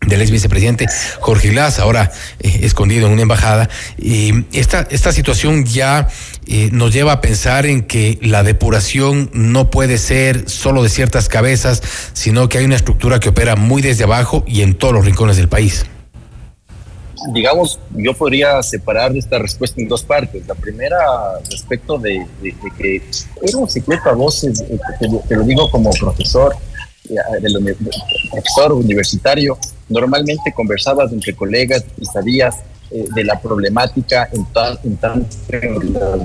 del ex vicepresidente Jorge Glass, ahora eh, escondido en una embajada. Y esta, esta situación ya eh, nos lleva a pensar en que la depuración no puede ser solo de ciertas cabezas, sino que hay una estructura que opera muy desde abajo y en todos los rincones del país. Digamos, yo podría separar esta respuesta en dos partes. La primera, respecto de, que era un secreto a voces, eh, te, lo- digo como profesor, eh, de profesor universitario, normalmente conversabas entre colegas y sabías eh, de la problemática en, ta- en tanto en la-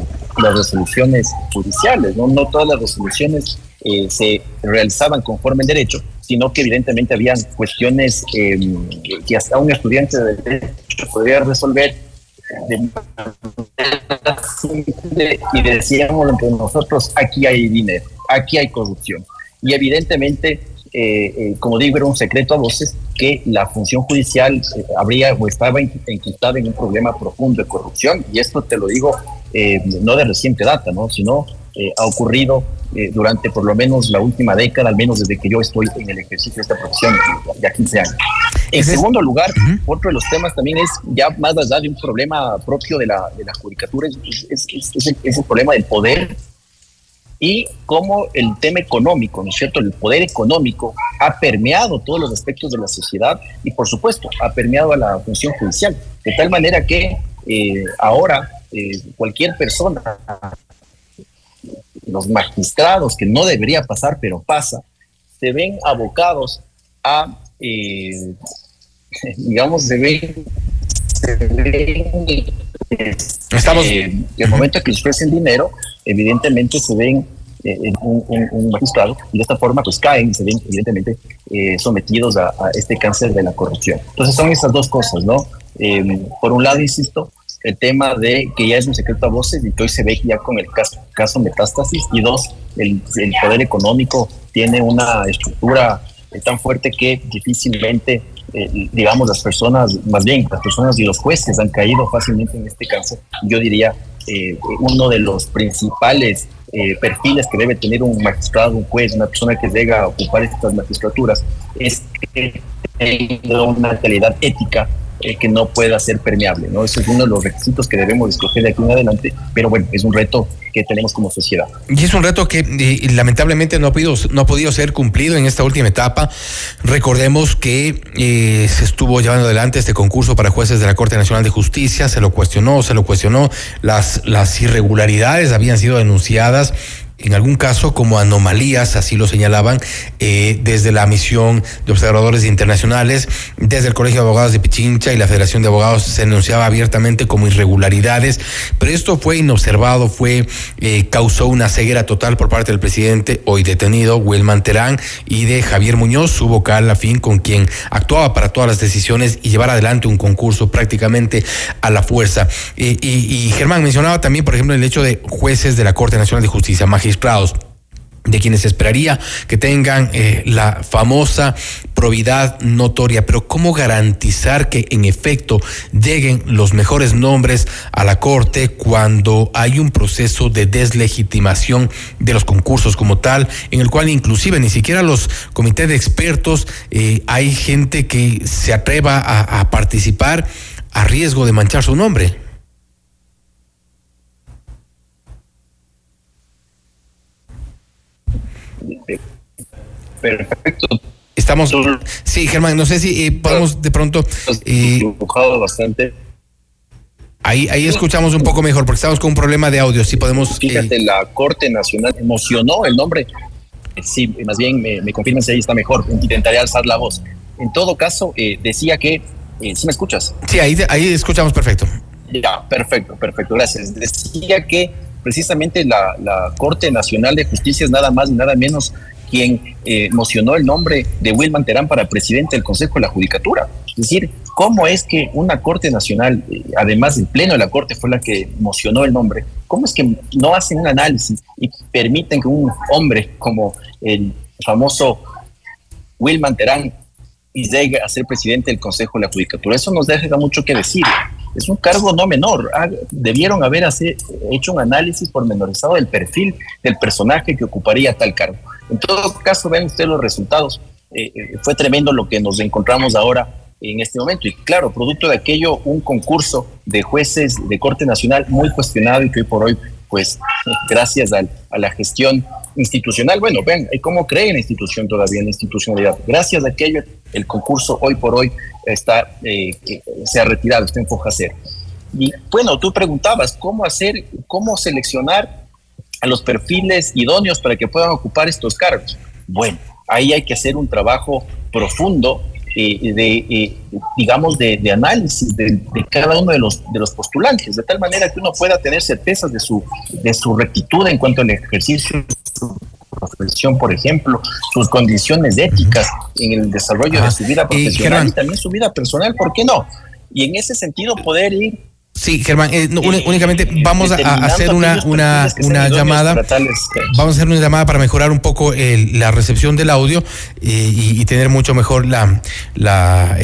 las resoluciones judiciales. ¿no? no todas las resoluciones eh, se realizaban conforme en derecho, sino que evidentemente habían cuestiones eh, que hasta un estudiante de derecho podría resolver de manera y decíamos nosotros, aquí hay dinero, aquí hay corrupción. Y evidentemente, eh, eh, como digo, era un secreto a voces que la función judicial eh, habría o estaba en- enquistada en un problema profundo de corrupción. Y esto te lo digo eh, no de reciente data, ¿no? sino eh, ha ocurrido eh, durante por lo menos la última década, al menos desde que yo estoy en el ejercicio de esta profesión, ya 15 años. En segundo lugar, otro de los temas también es ya más allá de un problema propio de la, de la judicatura, es, es- es- el, el problema del poder y cómo el tema económico, ¿no es cierto? El poder económico ha permeado todos los aspectos de la sociedad y, por supuesto, ha permeado a la función judicial, de tal manera que eh, ahora eh, cualquier persona, los magistrados, que no debería pasar, pero pasa, se ven abocados a, eh, digamos, se ven, se ven Estamos... eh, el momento que les ofrecen dinero, evidentemente se ven eh, en un, un- un magistrado y de esta forma pues caen y se ven evidentemente eh, sometidos a, a este cáncer de la corrupción. Entonces son esas dos cosas, ¿no? Eh, por un lado, insisto, el tema de que ya es un secreto a voces y que hoy se ve ya con el caso, caso metástasis y dos, el, el poder económico tiene una estructura eh, tan fuerte que difícilmente eh, digamos, las personas, más bien las personas y los jueces han caído fácilmente en este cáncer. Yo diría, eh, uno de los principales eh, perfiles que debe tener un magistrado, un juez, una persona que llega a ocupar estas magistraturas, es que tenga una calidad ética eh, que no pueda ser permeable. ¿no? Ese es uno de los requisitos que debemos escoger de aquí en adelante, pero bueno, es un reto que tenemos como sociedad. Y es un reto que lamentablemente no ha, podido, no ha podido ser cumplido en esta última etapa. Recordemos que eh, se estuvo llevando adelante este concurso para jueces de la Corte Nacional de Justicia, se lo cuestionó, se lo cuestionó, las, las irregularidades habían sido denunciadas en algún caso como anomalías, así lo señalaban, eh, desde la misión de observadores internacionales, desde el Colegio de Abogados de Pichincha y la Federación de Abogados se denunciaba abiertamente como irregularidades, pero esto fue inobservado, fue eh, causó una ceguera total por parte del presidente hoy detenido Wilman Terán y de Javier Muñoz, su vocal afín con quien actuaba para todas las decisiones y llevar adelante un concurso prácticamente a la fuerza. y, y Germán mencionaba también, por ejemplo, el hecho de jueces de la Corte Nacional de Justicia, magistrados de quienes esperaría que tengan eh, la famosa probidad notoria, pero ¿cómo garantizar que en efecto lleguen los mejores nombres a la Corte cuando hay un proceso de deslegitimación de los concursos como tal, en el cual inclusive ni siquiera los comités de expertos eh, hay gente que se atreva a, a participar a riesgo de manchar su nombre? Perfecto. Estamos. Sí, Germán, no sé si eh, podemos de pronto. Eh, bastante. Ahí, ahí escuchamos un poco mejor porque estamos con un problema de audio. Si podemos. Fíjate, la Corte Nacional emocionó el nombre. Sí, más bien me, me confirmen si ahí está mejor. Intentaré alzar la voz. En todo caso, eh, decía que. ¿Sí me escuchas? Sí, ahí, ahí escuchamos perfecto. Ya, perfecto, perfecto. Gracias. Decía que precisamente la, Corte Nacional de Justicia es nada más y nada menos quien eh, mocionó el nombre de Wilman Terán para presidente del Consejo de la Judicatura. Es decir, ¿cómo es que una Corte Nacional, eh, además el Pleno de la Corte fue la que mocionó el nombre, cómo es que no hacen un análisis y permiten que un hombre como el famoso Wilman Terán llegue a ser presidente del Consejo de la Judicatura? Eso nos deja mucho que decir es un cargo no menor. Ah, debieron haber hecho un análisis pormenorizado del perfil del personaje que ocuparía tal cargo. En todo caso, ven ustedes los resultados. Eh, eh, fue tremendo lo que nos encontramos ahora en este momento. Y claro, producto de aquello, un concurso de jueces de Corte Nacional muy cuestionado y que hoy por hoy, pues, gracias a, a la gestión institucional, bueno, ven, ¿cómo cree la institución todavía, en la institucionalidad? Gracias a aquello, el concurso hoy por hoy está, eh, se ha retirado, está en foja cero. Y bueno, tú preguntabas cómo hacer, cómo seleccionar a los perfiles idóneos para que puedan ocupar estos cargos. Bueno, ahí hay que hacer un trabajo profundo eh, de, eh, digamos, de, análisis de, cada uno de los, de los postulantes, de tal manera que uno pueda tener certezas de su, de su rectitud en cuanto al ejercicio de su profesión, por ejemplo, sus condiciones éticas en el desarrollo de su vida profesional y también su vida personal, ¿por qué no? Y en ese sentido poder ir Sí, Germán, eh, únicamente vamos a, hacer una, una, una llamada. Vamos a hacer una llamada para mejorar un poco la recepción del audio y, tener mucho mejor la, la,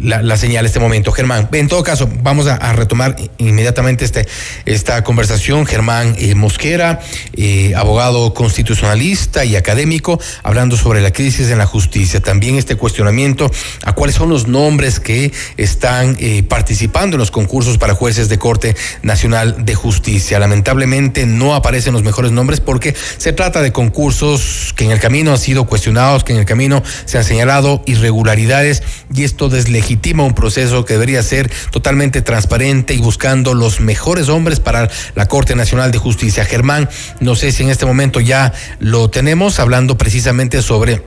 la, señal en este momento. Germán, en todo caso, vamos a, retomar inmediatamente este, esta conversación. Germán eh, Mosquera, eh, abogado constitucionalista y académico, hablando sobre la crisis en la justicia. También este cuestionamiento a cuáles son los nombres que están participando en los concursos para jueces de Corte Nacional de Justicia. Lamentablemente no aparecen los mejores nombres porque se trata de concursos que en el camino han sido cuestionados, que en el camino se han señalado irregularidades y esto deslegitima un proceso que debería ser totalmente transparente y buscando los mejores hombres para la Corte Nacional de Justicia. Germán, no sé si en este momento ya lo tenemos hablando precisamente sobre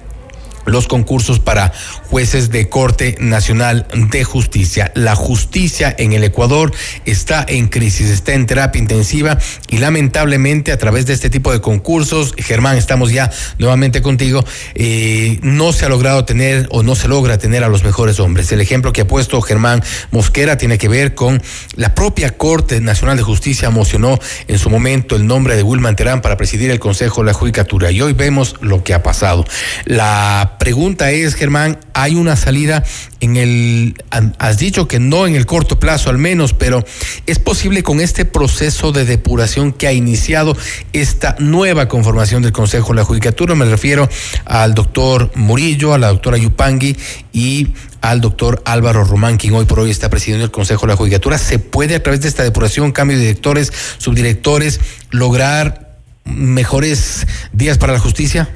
los concursos para jueces de Corte Nacional de Justicia. La justicia en el Ecuador está en crisis, está en terapia intensiva y lamentablemente a través de este tipo de concursos, Germán, estamos ya nuevamente contigo, eh, no se ha logrado tener o no se logra tener a los mejores hombres. El ejemplo que ha puesto Germán Mosquera tiene que ver con la propia Corte Nacional de Justicia emocionó en su momento el nombre de Wilman Terán para presidir el Consejo de la Judicatura y hoy vemos lo que ha pasado. La pregunta es, Germán, ¿hay una salida en el, has dicho que no en el corto plazo al menos, pero es posible con este proceso de depuración que ha iniciado esta nueva conformación del Consejo de la Judicatura? Me refiero al doctor Murillo, a la doctora Yupangui y al doctor Álvaro Román, quien hoy por hoy está presidiendo el Consejo de la Judicatura. ¿Se puede a través de esta depuración, cambio de directores, subdirectores, lograr mejores días para la justicia?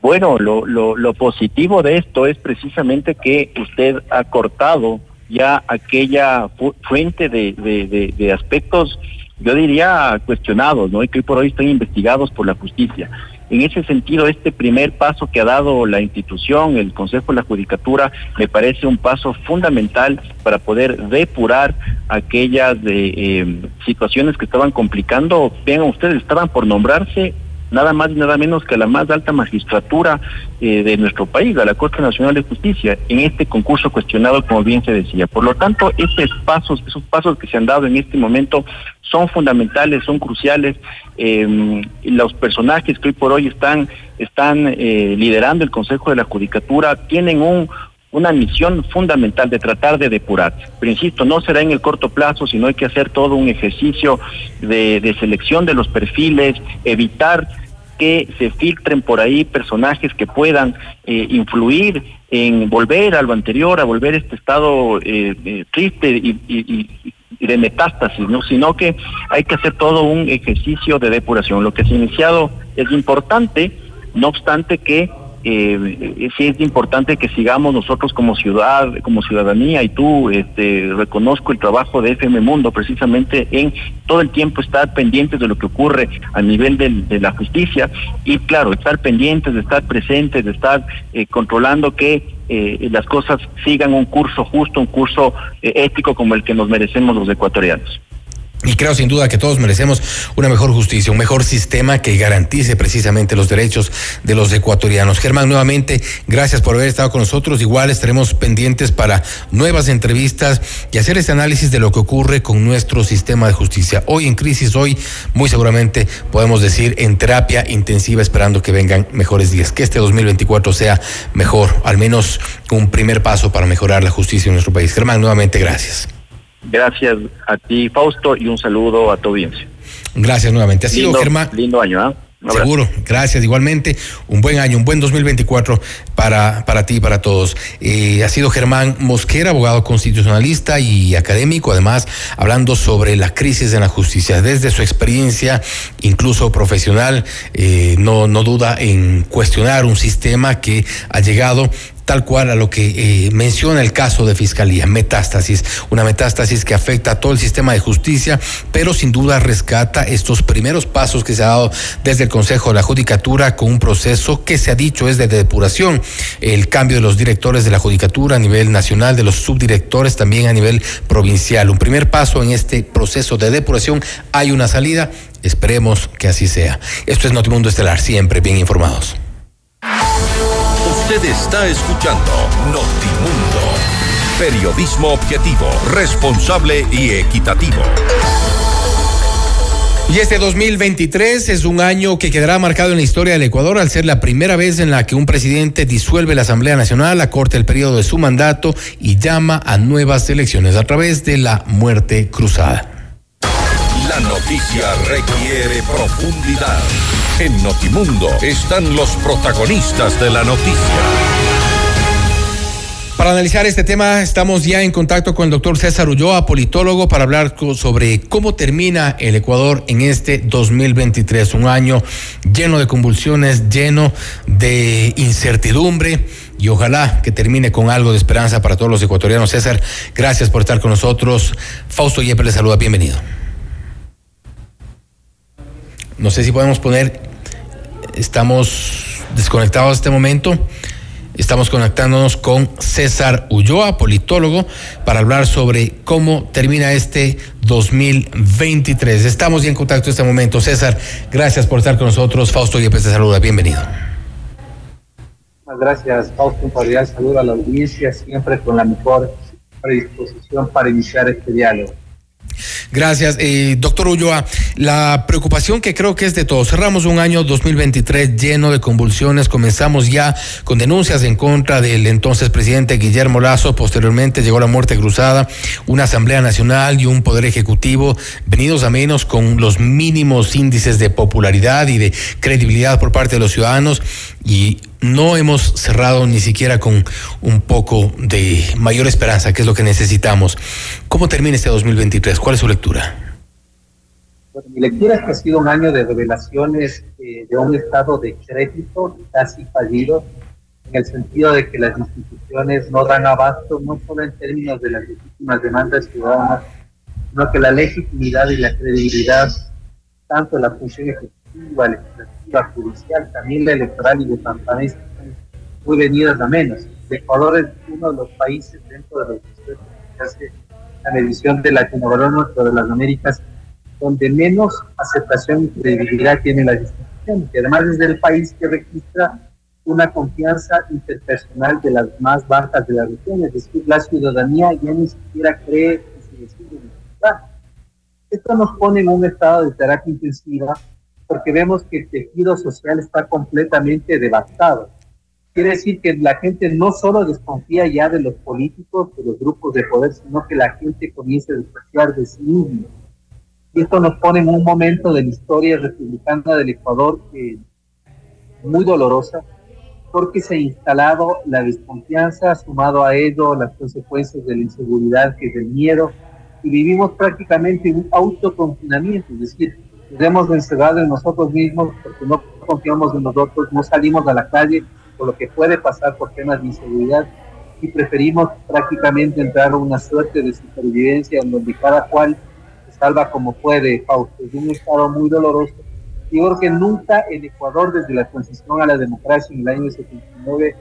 Bueno, lo, lo, lo positivo de esto es precisamente que usted ha cortado ya aquella fuente de, aspectos, yo diría, cuestionados, ¿no? Y que hoy por hoy están investigados por la justicia. En ese sentido, este primer paso que ha dado la institución, el Consejo de la Judicatura, me parece un paso fundamental para poder depurar aquellas de, eh, situaciones que estaban complicando. Vean ustedes, estaban por nombrarse nada más y nada menos que la más alta magistratura eh, de nuestro país, a la Corte Nacional de Justicia, en este concurso cuestionado, como bien se decía. Por lo tanto, estos pasos, esos pasos que se han dado en este momento son fundamentales, son cruciales. Eh, los personajes que hoy por hoy están, están eh, liderando el Consejo de la Judicatura tienen un, una misión fundamental de tratar de depurar. Pero insisto, no será en el corto plazo, sino hay que hacer todo un ejercicio de, selección de los perfiles, evitar que se filtren por ahí personajes que puedan eh, influir en volver a lo anterior, a volver a este estado eh, eh, triste y de metástasis, ¿no? sino que hay que hacer todo un ejercicio de depuración. Lo que se ha iniciado es importante, no obstante que eh, sí es importante que sigamos nosotros como ciudad, como ciudadanía y tú, este, reconozco el trabajo de FM Mundo precisamente en todo el tiempo estar pendientes de lo que ocurre a nivel de la justicia y claro, estar pendientes, de estar presentes, de estar eh, controlando que eh, las cosas sigan un curso justo, un curso eh, ético como el que nos merecemos los ecuatorianos. Y creo sin duda que todos merecemos una mejor justicia, un mejor sistema que garantice precisamente los derechos de los ecuatorianos. Germán, nuevamente, gracias por haber estado con nosotros. Igual estaremos pendientes para nuevas entrevistas y hacer este análisis de lo que ocurre con nuestro sistema de justicia. Hoy en crisis, hoy muy seguramente podemos decir en terapia intensiva esperando que vengan mejores días. Que este 2024 sea mejor, al menos un primer paso para mejorar la justicia en nuestro país. Germán, nuevamente, gracias. Gracias a ti, Fausto, y un saludo a tu audiencia. Gracias nuevamente. Ha sido lindo, Germán. Lindo año, ¿ah? ¿eh? Seguro, gracias. Igualmente, un buen año, un buen 2024 para, para ti y para todos. Eh, ha sido Germán Mosquera, abogado constitucionalista y académico, además, hablando sobre la crisis en la justicia. Desde su experiencia, incluso profesional, eh, no, no duda en cuestionar un sistema que ha llegado tal cual a lo que eh, menciona el caso de Fiscalía, metástasis, una metástasis que afecta a todo el sistema de justicia, pero sin duda rescata estos primeros pasos que se ha dado desde el Consejo de la Judicatura con un proceso que se ha dicho es de depuración, el cambio de los directores de la Judicatura a nivel nacional, de los subdirectores también a nivel provincial. Un primer paso en este proceso de depuración, hay una salida, esperemos que así sea. Esto es Notimundo Estelar, siempre bien informados. Usted está escuchando Notimundo. Periodismo objetivo, responsable y equitativo. Y este 2023 es un año que quedará marcado en la historia del Ecuador al ser la primera vez en la que un presidente disuelve la Asamblea Nacional, acorta el periodo de su mandato y llama a nuevas elecciones a través de la muerte cruzada. La noticia requiere profundidad. En Notimundo están los protagonistas de la noticia. Para analizar este tema, estamos ya en contacto con el doctor César Ulloa, politólogo, para hablar sobre cómo termina el Ecuador en este 2023, un año lleno de convulsiones, lleno de incertidumbre y ojalá que termine con algo de esperanza para todos los ecuatorianos. César, gracias por estar con nosotros. Fausto Yepes le saluda, bienvenido. No sé si podemos poner, estamos desconectados este momento. Estamos conectándonos con César Ulloa, politólogo, para hablar sobre cómo termina este 2023. Estamos en contacto en este momento. César, gracias por estar con nosotros. Fausto Yepes te saluda. Bienvenido. Gracias, Fausto. Un cordial saludo a la audiencia, siempre con la mejor predisposición para iniciar este diálogo. Gracias, eh, doctor Ulloa. La preocupación que creo que es de todos. Cerramos un año 2023 lleno de convulsiones. Comenzamos ya con denuncias en contra del entonces presidente Guillermo Lazo. Posteriormente llegó la muerte cruzada, una Asamblea Nacional y un Poder Ejecutivo venidos a menos con los mínimos índices de popularidad y de credibilidad por parte de los ciudadanos. Y no hemos cerrado ni siquiera con un poco de mayor esperanza, que es lo que necesitamos. ¿Cómo termina este 2023? ¿Cuál es su lectura? Bueno, mi lectura es que ha sido un año de revelaciones eh, de un estado de crédito casi fallido, en el sentido de que las instituciones no dan abasto, no solo en términos de las legítimas demandas ciudadanas, sino que la legitimidad y la credibilidad, tanto de la función ejecutiva, legislativa, la judicial, también la electoral y de Pantanés muy venidas a menos. Ecuador es uno de los países dentro de los que hace la medición de Latinoamérica de las Américas donde menos aceptación y credibilidad tiene la institución, que además es el país que registra una confianza interpersonal de las más bajas de la región, es decir, la ciudadanía ya ni siquiera cree que se decide Esto nos pone en un estado de terapia intensiva porque vemos que el tejido social está completamente devastado. Quiere decir que la gente no solo desconfía ya de los políticos, de los grupos de poder, sino que la gente comienza a desconfiar de sí mismo y esto nos pone en un momento de la historia republicana del Ecuador muy dolorosa, porque se ha instalado la desconfianza, sumado a ello las consecuencias de la inseguridad, que es miedo, y vivimos prácticamente un autoconfinamiento, es decir, hemos encerrado en nosotros mismos porque no confiamos en nosotros, no salimos a la calle por lo que puede pasar por temas de inseguridad y preferimos prácticamente entrar a una suerte de supervivencia en donde cada cual salva como puede, Fausto. Es un estado muy doloroso. Y creo que nunca el Ecuador, desde la transición a la democracia en el año 79,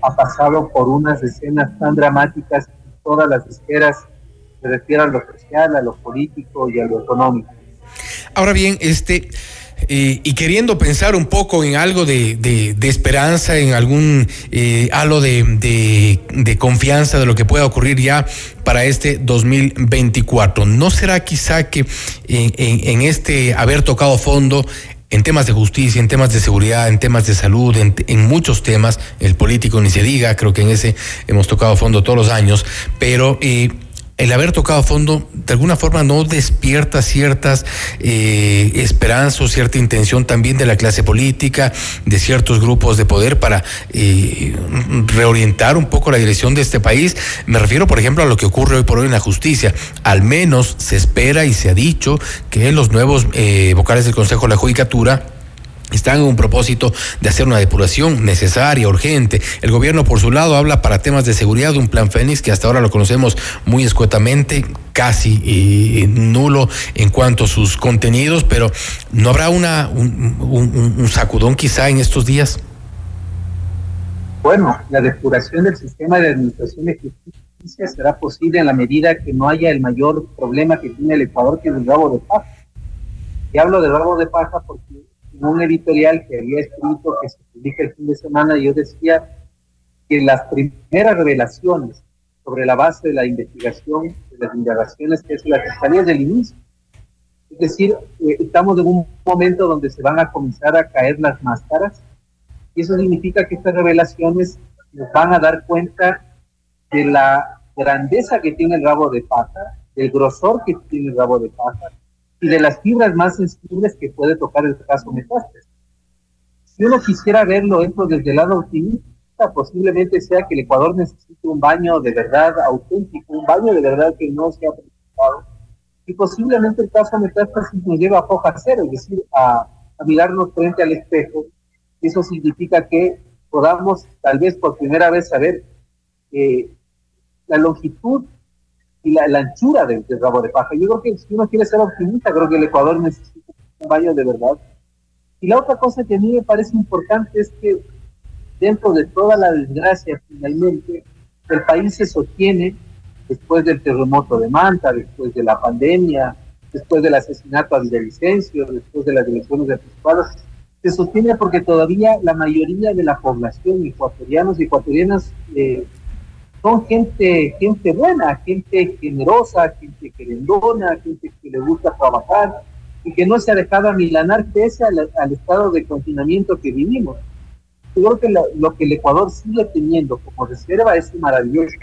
ha pasado por unas escenas tan dramáticas en todas las esferas, se refiere a lo social, a lo político y a lo económico. Ahora bien, este, eh, y queriendo pensar un poco en algo de, de, esperanza, en algún eh, halo de, de, confianza de lo que pueda ocurrir ya para este 2024. ¿No será quizá que en, este haber tocado fondo en temas de justicia, en temas de seguridad, en temas de salud, en, en, muchos temas, el político ni se diga, creo que en ese hemos tocado fondo todos los años, pero eh, el haber tocado fondo de alguna forma no despierta ciertas eh, esperanzas o cierta intención también de la clase política, de ciertos grupos de poder para eh, reorientar un poco la dirección de este país. Me refiero, por ejemplo, a lo que ocurre hoy por hoy en la justicia. Al menos se espera y se ha dicho que los nuevos eh, vocales del Consejo de la Judicatura están en un propósito de hacer una depuración necesaria, urgente. El gobierno, por su lado, habla para temas de seguridad de un plan Fénix que hasta ahora lo conocemos muy escuetamente, casi nulo en cuanto a sus contenidos, pero ¿no habrá una, un, sacudón quizá en estos días? Bueno, la depuración del sistema de administración de justicia será posible en la medida que no haya el mayor problema que tiene el Ecuador, que es el rabo de paja. Y hablo del rabo de paja porque en un editorial que había escrito que se publica el fin de semana, yo decía que las primeras revelaciones sobre la base de la investigación, de las indagaciones que hace la Fiscalía del inicio. Es decir, eh, estamos en un momento donde se van a comenzar a caer las máscaras y eso significa que estas revelaciones nos van a dar cuenta de la grandeza que tiene el rabo de paja, del grosor que tiene el rabo de paja, y de las fibras más sensibles que puede tocar el caso metástasis. Si uno quisiera verlo dentro desde el lado optimista, posiblemente sea que el Ecuador necesite un baño de verdad auténtico, un baño de verdad que no sea presentado, y posiblemente el caso metástasis nos lleva a foja cero, es decir, a, mirarnos frente al espejo. Eso significa que podamos tal vez por primera vez saber eh, la longitud y la, anchura del, rabo de paja. Yo creo que si uno quiere ser optimista, creo que el Ecuador necesita un baño de verdad. Y la otra cosa que a mí me parece importante es que dentro de toda la desgracia, finalmente, el país se sostiene después del terremoto de Manta, después de la pandemia, después del asesinato a Villavicencio, después de las elecciones de se sostiene porque todavía la mayoría de la población, ecuatorianos y ecuatorianas, eh, son gente, gente buena, gente generosa, gente querendona, gente que le gusta trabajar y que no se ha dejado amilanar pese al, al estado de confinamiento que vivimos. Yo creo que lo, que el Ecuador sigue teniendo como reserva es maravilloso,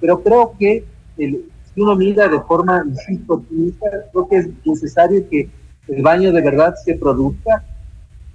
pero creo que el, si uno mira de forma, insisto, creo que es necesario que el baño de verdad se produzca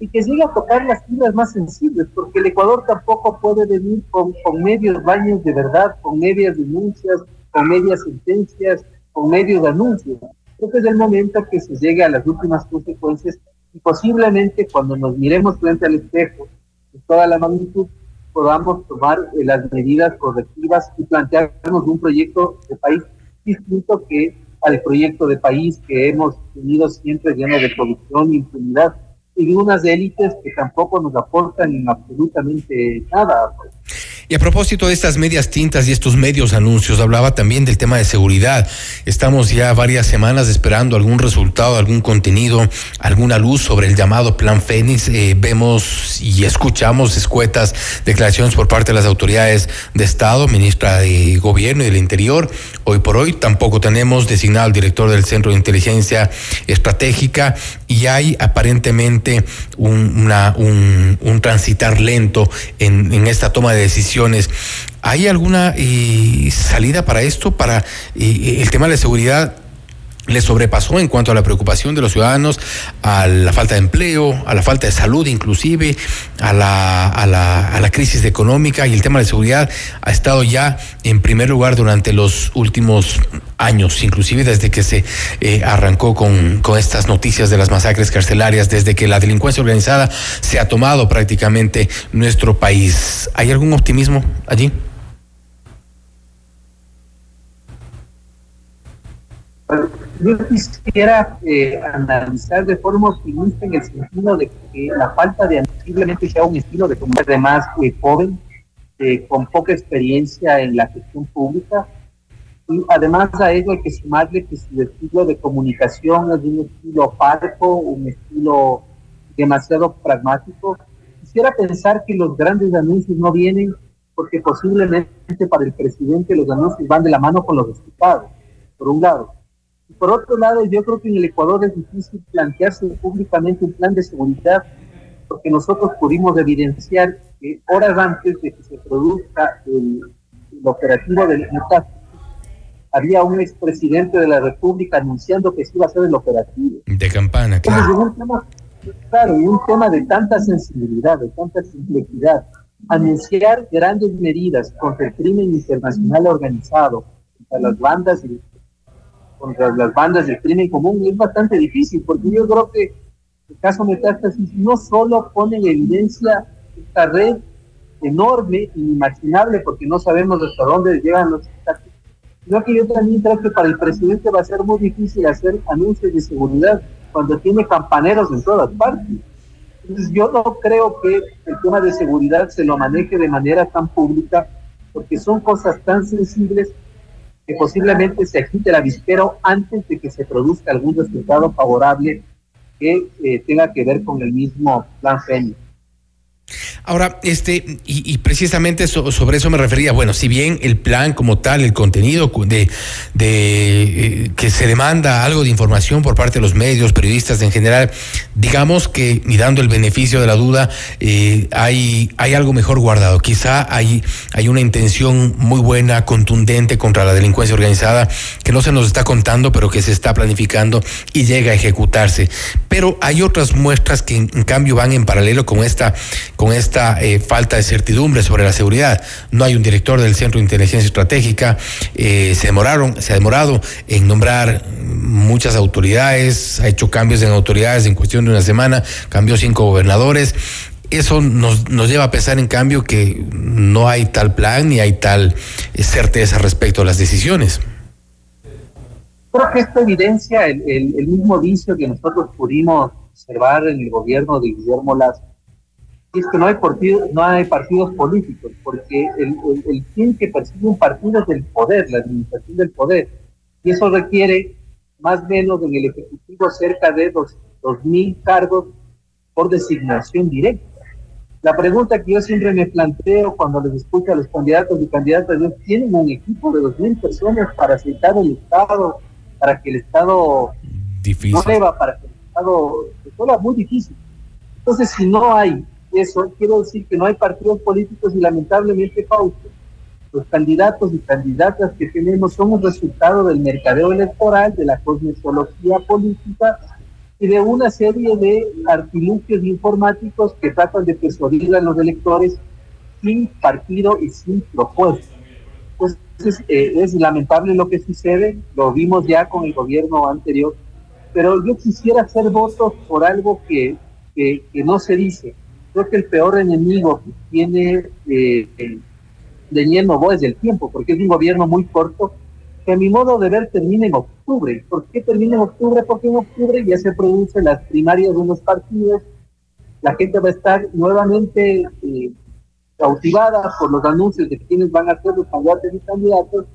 y que llegue a tocar las fibras más sensibles, porque el Ecuador tampoco puede venir con, con medios baños de verdad, con medias denuncias, con medias sentencias, con medios anuncios. Creo que es el momento que se llegue a las últimas consecuencias y posiblemente cuando nos miremos frente al espejo en toda la magnitud podamos tomar eh, las medidas correctivas y plantearnos un proyecto de país distinto que al proyecto de país que hemos tenido siempre lleno de corrupción e impunidad y unas élites que tampoco nos aportan absolutamente nada. Pues. Y a propósito de estas medias tintas y estos medios anuncios, hablaba también del tema de seguridad. Estamos ya varias semanas esperando algún resultado, algún contenido, alguna luz sobre el llamado Plan Fénix. Eh, vemos y escuchamos escuetas declaraciones por parte de las autoridades de Estado, ministra de Gobierno y del Interior. Hoy por hoy tampoco tenemos designado al director del Centro de Inteligencia Estratégica y hay aparentemente un, un, un transitar lento en, en esta toma de decisiones ¿Hay alguna eh, salida para esto, para eh, el tema de la seguridad? Le sobrepasó en cuanto a la preocupación de los ciudadanos, a la falta de empleo, a la falta de salud inclusive, a la, a la, a la crisis económica y el tema de seguridad ha estado ya en primer lugar durante los últimos años, inclusive desde que se eh, arrancó con, con estas noticias de las masacres carcelarias, desde que la delincuencia organizada se ha tomado prácticamente nuestro país. ¿Hay algún optimismo allí? Yo quisiera eh, analizar de forma optimista en el sentido de que la falta de simplemente sea un estilo de comunidad además eh, joven, eh, con poca experiencia en la gestión pública, y además a ello hay que sumarle que su estilo de comunicación es un estilo parco, un estilo demasiado pragmático. Quisiera pensar que los grandes anuncios no vienen porque posiblemente para el presidente los anuncios van de la mano con los resultados, por un lado. Por otro lado, yo creo que en el Ecuador es difícil plantearse públicamente un plan de seguridad, porque nosotros pudimos evidenciar que horas antes de que se produzca el, el operativo del metástasis, había un expresidente de la República anunciando que se iba a hacer el operativo. De campana, claro. Un tema, claro, y un tema de tanta sensibilidad, de tanta complejidad. Anunciar grandes medidas contra el crimen internacional organizado, contra las bandas y contra las bandas del crimen común es bastante difícil, porque yo creo que el caso Metástasis no solo pone en evidencia esta red enorme, inimaginable, porque no sabemos hasta dónde llegan los ataques, sino que yo también creo que para el presidente va a ser muy difícil hacer anuncios de seguridad cuando tiene campaneros en todas partes. Entonces yo no creo que el tema de seguridad se lo maneje de manera tan pública, porque son cosas tan sensibles que posiblemente se agite el avispero antes de que se produzca algún resultado favorable que eh, tenga que ver con el mismo plan FENI. Ahora, este, y, precisamente so, sobre eso me refería. Bueno, si bien el plan como tal, el contenido de, eh, que se demanda algo de información por parte de los medios, periodistas en general, digamos que, y dando el beneficio de la duda, eh, hay, hay algo mejor guardado. Quizá hay, hay una intención muy buena, contundente contra la delincuencia organizada, que no se nos está contando, pero que se está planificando y llega a ejecutarse. Pero hay otras muestras que en cambio van en paralelo con esta, con esta eh, falta de certidumbre sobre la seguridad. No hay un director del Centro de Inteligencia Estratégica. Eh, se demoraron, se ha demorado en nombrar muchas autoridades. Ha hecho cambios en autoridades en cuestión de una semana. Cambió cinco gobernadores. Eso nos, nos lleva a pensar, en cambio, que no hay tal plan ni hay tal eh, certeza respecto a las decisiones. Creo que esto evidencia el, el, mismo vicio que nosotros pudimos observar en el gobierno de Guillermo Lazo es que no hay, partido, no hay partidos políticos, porque el, el, el, fin que persigue un partido es el poder, la administración del poder. Y eso requiere más o menos en el Ejecutivo cerca de dos, dos mil cargos por designación directa. La pregunta que yo siempre me planteo cuando les escucho a los candidatos y candidatas es, ¿tienen un equipo de dos mil personas para aceitar el Estado, para que el Estado difícil. no leva, para que el Estado... Es muy difícil. Entonces, si no hay eso quiero decir que no hay partidos políticos y lamentablemente Fausto, los candidatos y candidatas que tenemos son un resultado del mercadeo electoral, de la cosmetología política y de una serie de artilugios informáticos que tratan de persuadir a los electores sin partido y sin propuesta. Entonces, eh, es lamentable lo que sucede, lo vimos ya con el gobierno anterior, pero yo quisiera hacer votos por algo que, que, que no se dice creo que el peor enemigo que tiene eh, Daniel Novoa es el tiempo, porque es un gobierno muy corto, que a mi modo de ver termina en octubre. ¿Por qué termina en octubre? Porque en octubre ya se producen las primarias de unos partidos, la gente va a estar nuevamente eh, cautivada por los anuncios de quienes van a ser los candidatos y candidatos,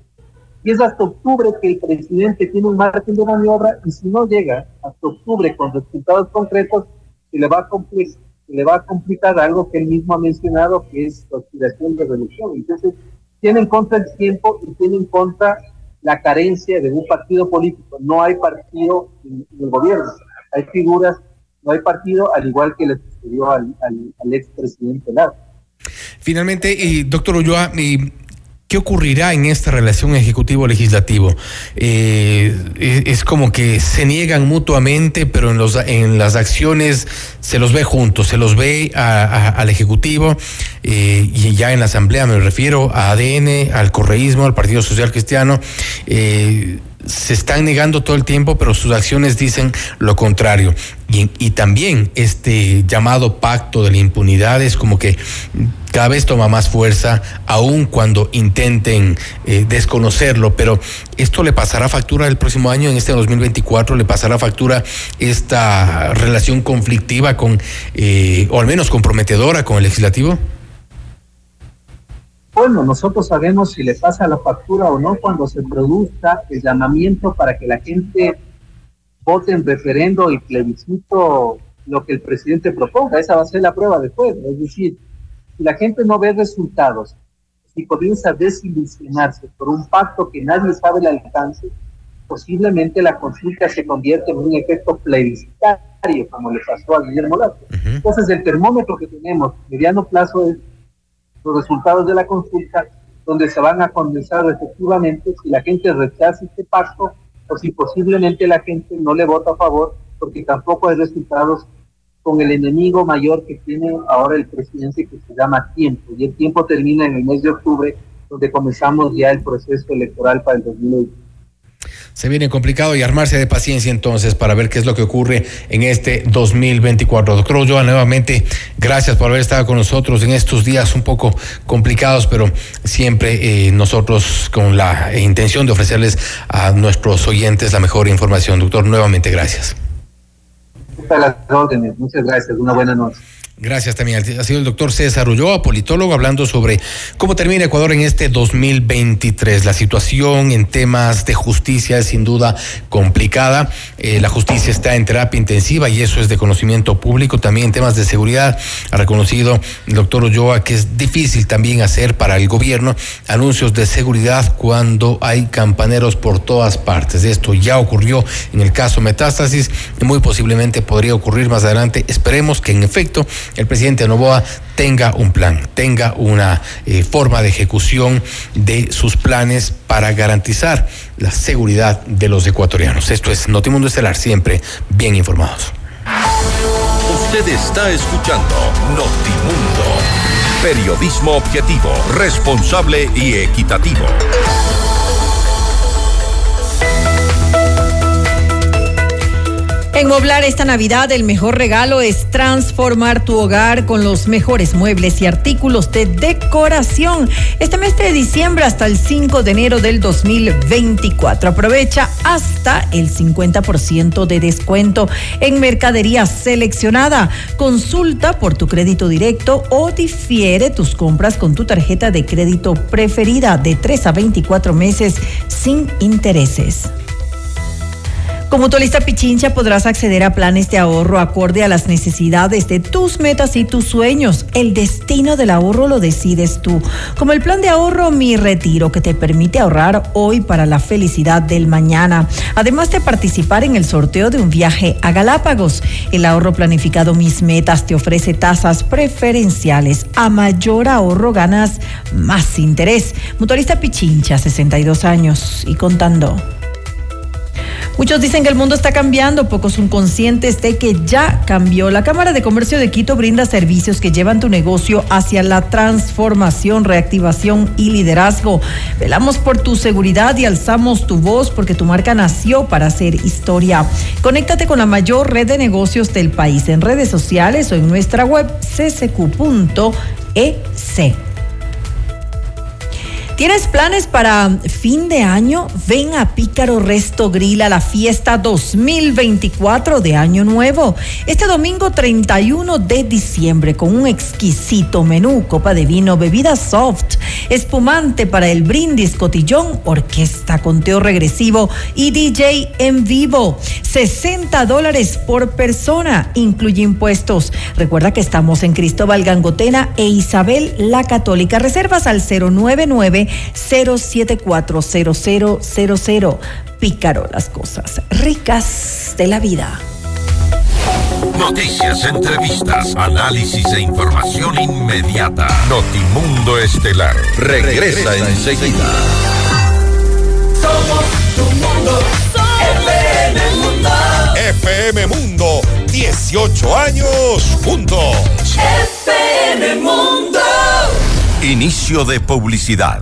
y es hasta octubre que el presidente tiene un margen de maniobra, y si no llega hasta octubre con resultados concretos, se le va a complicar, le va a complicar algo que él mismo ha mencionado, que es la aspiración de reducción. Entonces, tiene en contra el tiempo y tiene en contra la carencia de un partido político. No hay partido en, en el gobierno, hay figuras, no hay partido, al igual que le sucedió al, al, al expresidente Lazo. Finalmente, y doctor Ulloa, y ¿Qué ocurrirá en esta relación ejecutivo-legislativo? Eh, es, como que se niegan mutuamente, pero en, los, en las acciones se los ve juntos, se los ve al Ejecutivo eh, y ya en la Asamblea me refiero a ADN, al correísmo, al Partido Social Cristiano. Eh, se están negando todo el tiempo, pero sus acciones dicen lo contrario. Y, y, también este llamado pacto de la impunidad es como que cada vez toma más fuerza, aun cuando intenten eh, desconocerlo, pero esto le pasará factura el próximo año, en este 2024, le pasará factura esta relación conflictiva con, eh, o al menos comprometedora con el legislativo. Bueno, nosotros sabemos si le pasa la factura o no cuando se produzca el llamamiento para que la gente vote en referendo y plebiscito lo que el presidente proponga. Esa va a ser la prueba de fuego. Es decir, si la gente no ve resultados, si comienza a desilusionarse por un pacto que nadie sabe el alcance, posiblemente la consulta se convierte en un efecto plebiscitario, como le pasó a Guillermo Lazo. Uh -huh. Entonces, el termómetro que tenemos, mediano plazo, es los resultados de la consulta, donde se van a condensar efectivamente si la gente rechaza este pacto o si posiblemente la gente no le vota a favor, porque tampoco hay resultados con el enemigo mayor que tiene ahora el presidente que se llama tiempo. Y el tiempo termina en el mes de octubre, donde comenzamos ya el proceso electoral para el 2020 se viene complicado y armarse de paciencia entonces para ver qué es lo que ocurre en este 2024. Doctor Ulloa, nuevamente, gracias por haber estado con nosotros en estos días un poco complicados, pero siempre eh, nosotros con la intención de ofrecerles a nuestros oyentes la mejor información. Doctor, nuevamente, gracias. Las órdenes. Muchas gracias. Una buena noche. Gracias también. Ha sido el doctor César Ulloa, politólogo, hablando sobre cómo termina Ecuador en este 2023. La situación en temas de justicia es sin duda complicada. Eh, la justicia está en terapia intensiva y eso es de conocimiento público. También en temas de seguridad ha reconocido el doctor Ulloa que es difícil también hacer para el gobierno anuncios de seguridad cuando hay campaneros por todas partes. Esto ya ocurrió en el caso Metástasis y muy posiblemente podría ocurrir más adelante. Esperemos que en efecto el presidente Novoa tenga un plan, tenga una eh, forma de ejecución de sus planes para garantizar la seguridad de los ecuatorianos. Esto es Notimundo Estelar, siempre bien informados. Usted está escuchando Notimundo, periodismo objetivo, responsable y equitativo. En Moblar esta Navidad el mejor regalo es transformar tu hogar con los mejores muebles y artículos de decoración. Este mes de diciembre hasta el 5 de enero del 2024. Aprovecha hasta el 50% de descuento en mercadería seleccionada. Consulta por tu crédito directo o difiere tus compras con tu tarjeta de crédito preferida de 3 a 24 meses sin intereses. Con Mutualista Pichincha podrás acceder a planes de ahorro acorde a las necesidades de tus metas y tus sueños. El destino del ahorro lo decides tú. Como el plan de ahorro Mi Retiro que te permite ahorrar hoy para la felicidad del mañana. Además de participar en el sorteo de un viaje a Galápagos. El ahorro planificado Mis Metas te ofrece tasas preferenciales. A mayor ahorro ganas más interés. Mutualista Pichincha, 62 años y contando. Muchos dicen que el mundo está cambiando, pocos son conscientes de que ya cambió. La Cámara de Comercio de Quito brinda servicios que llevan tu negocio hacia la transformación, reactivación y liderazgo. Velamos por tu seguridad y alzamos tu voz porque tu marca nació para hacer historia. Conéctate con la mayor red de negocios del país en redes sociales o en nuestra web ccq.ec. ¿Tienes planes para fin de año? Ven a Pícaro Resto Grill a la fiesta 2024 de Año Nuevo. Este domingo 31 de diciembre con un exquisito menú, copa de vino, bebida soft, espumante para el brindis, cotillón, orquesta, conteo regresivo y DJ en vivo. 60 dólares por persona, incluye impuestos. Recuerda que estamos en Cristóbal Gangotena e Isabel la Católica. Reservas al 099-0740000. Pícaro, las cosas ricas de la vida. Noticias, entrevistas, análisis e información inmediata. Notimundo Estelar regresa enseguida. Somos tu mundo. FM Mundo. FM Mundo, 18 años juntos. FM Mundo. Inicio de publicidad.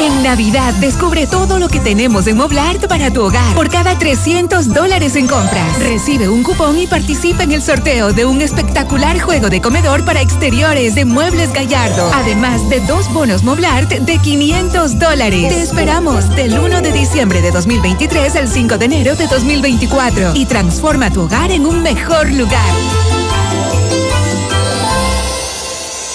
En Navidad descubre todo lo que tenemos en Moblart para tu hogar. Por cada 300 dólares en compras, recibe un cupón y participa en el sorteo de un espectacular juego de comedor para exteriores de Muebles Gallardo. Además de dos bonos Moblart de 500 dólares. Te esperamos del 1 de diciembre de 2023 al 5 de enero de 2024 y transforma tu hogar en un mejor lugar.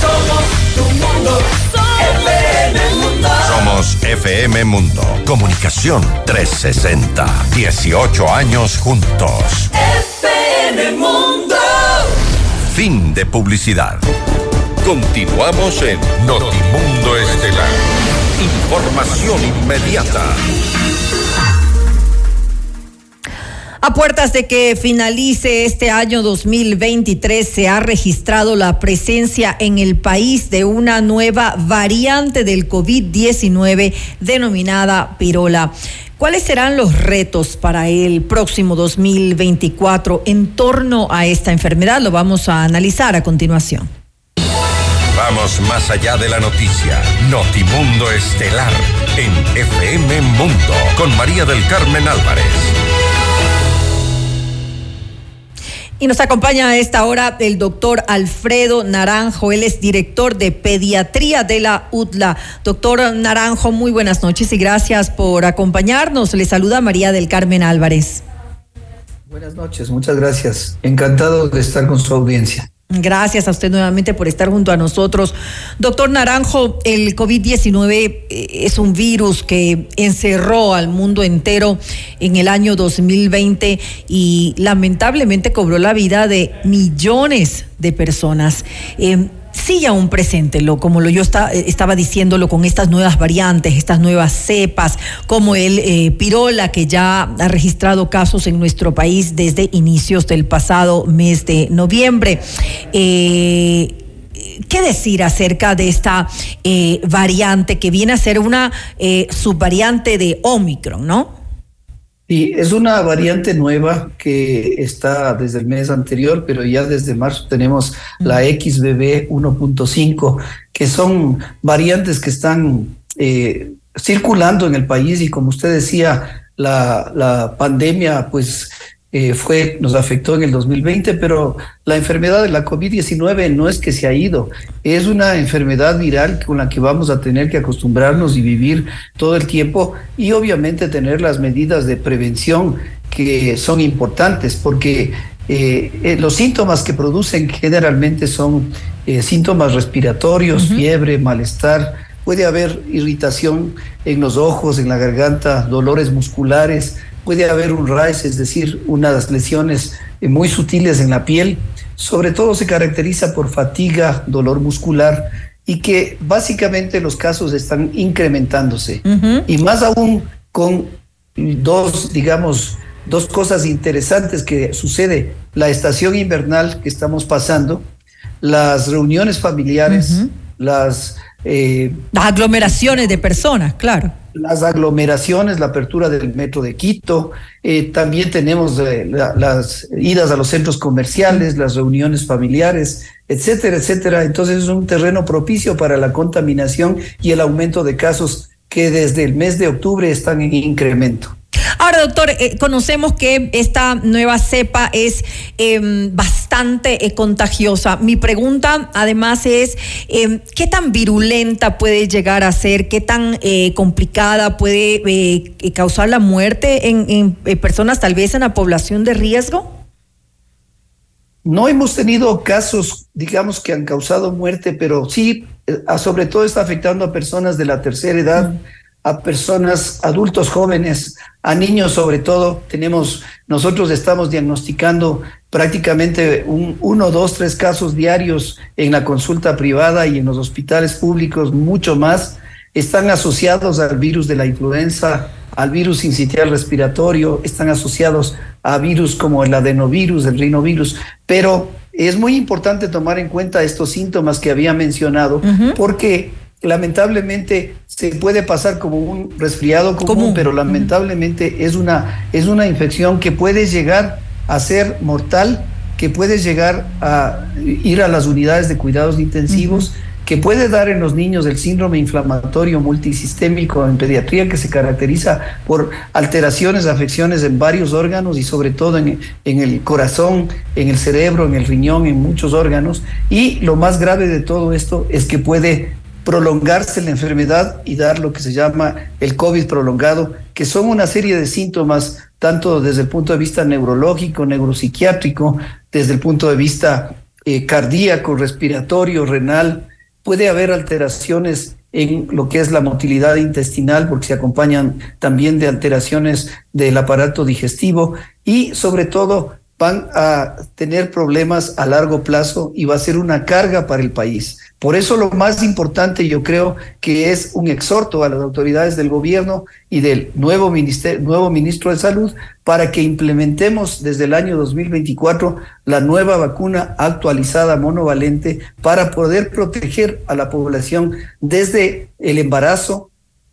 Somos tu mundo. FM Mundo. Somos FM Mundo. Comunicación 360. 18 años juntos. FM Mundo. Fin de publicidad. Continuamos en Notimundo Estelar. Información inmediata. A puertas de que finalice este año 2023, se ha registrado la presencia en el país de una nueva variante del COVID-19 denominada pirola. ¿Cuáles serán los retos para el próximo 2024 en torno a esta enfermedad? Lo vamos a analizar a continuación. Vamos más allá de la noticia. Notimundo Estelar en FM Mundo con María del Carmen Álvarez. Y nos acompaña a esta hora el doctor Alfredo Naranjo. Él es director de pediatría de la UTLA. Doctor Naranjo, muy buenas noches y gracias por acompañarnos. Le saluda María del Carmen Álvarez. Buenas noches, muchas gracias. Encantado de estar con su audiencia. Gracias a usted nuevamente por estar junto a nosotros. Doctor Naranjo, el COVID-19 eh, es un virus que encerró al mundo entero en el año 2020 y lamentablemente cobró la vida de millones de personas. Eh, sigue aún presente, lo, como lo yo eh, estaba diciéndolo con estas nuevas variantes, estas nuevas cepas, como el eh, pirola que ya ha registrado casos en nuestro país desde inicios del pasado mes de noviembre. Eh, ¿Qué decir acerca de esta variante que viene a ser una subvariante de Omicron, no? Y es una variante nueva que está desde el mes anterior, pero ya desde marzo tenemos la XBB 1.5, que son variantes que están eh, circulando en el país. Y como usted decía, la, la pandemia pues eh, fue, nos afectó en el 2020, pero la enfermedad de la COVID-19 no es que se ha ido, es una enfermedad viral con la que vamos a tener que acostumbrarnos y vivir todo el tiempo y obviamente tener las medidas de prevención que son importantes porque eh, eh, los síntomas que producen generalmente son síntomas respiratorios, fiebre, malestar, puede haber irritación en los ojos, en la garganta, dolores musculares, puede haber un rash, es decir, unas lesiones eh, muy sutiles en la piel. Sobre todo se caracteriza por fatiga, dolor muscular y que básicamente los casos están incrementándose. Y más aún con dos, digamos, dos cosas interesantes que sucede. La estación invernal que estamos pasando, las reuniones familiares, las... Eh, las aglomeraciones de personas, claro las aglomeraciones, la apertura del metro de Quito, eh, también tenemos eh, las idas a los centros comerciales, las reuniones familiares, etcétera, etcétera. Entonces es un terreno propicio para la contaminación y el aumento de casos que desde el mes de octubre están en incremento. Ahora, doctor, eh, conocemos que esta nueva cepa es em, bastante eh, contagiosa. Mi pregunta, además, es em, qué tan virulenta puede llegar a ser, qué tan eh, complicada puede causar la muerte en, personas, tal vez en la población de riesgo. No hemos tenido casos, digamos, que han causado muerte, pero sí, sobre todo está afectando a personas de la tercera edad a personas, adultos jóvenes, a niños sobre todo. Tenemos, nosotros estamos diagnosticando prácticamente un, uno, dos, tres casos diarios en la consulta privada y en los hospitales públicos, mucho más. Están asociados al virus de la influenza, al virus sincitial respiratorio, están asociados a virus como el adenovirus, el rinovirus, pero es muy importante tomar en cuenta estos síntomas que había mencionado, porque lamentablemente se puede pasar como un resfriado común, pero lamentablemente es una, es una infección que puede llegar a ser mortal, que puede llegar a ir a las unidades de cuidados intensivos, que puede dar en los niños el síndrome inflamatorio multisistémico en pediatría, que se caracteriza por alteraciones, afecciones en varios órganos y sobre todo en, en el corazón, en el cerebro, en el riñón, en muchos órganos. Y lo más grave de todo esto es que puede prolongarse la enfermedad y dar lo que se llama el COVID prolongado, que son una serie de síntomas, tanto desde el punto de vista neurológico, neuropsiquiátrico, desde el punto de vista eh, cardíaco, respiratorio, renal. Puede haber alteraciones en lo que es la motilidad intestinal, porque se acompañan también de alteraciones del aparato digestivo y sobre todo van a tener problemas a largo plazo y va a ser una carga para el país. Por eso lo más importante yo creo que es un exhorto a las autoridades del gobierno y del nuevo, nuevo ministro de Salud para que implementemos desde el año 2024 la nueva vacuna actualizada monovalente para poder proteger a la población desde el embarazo,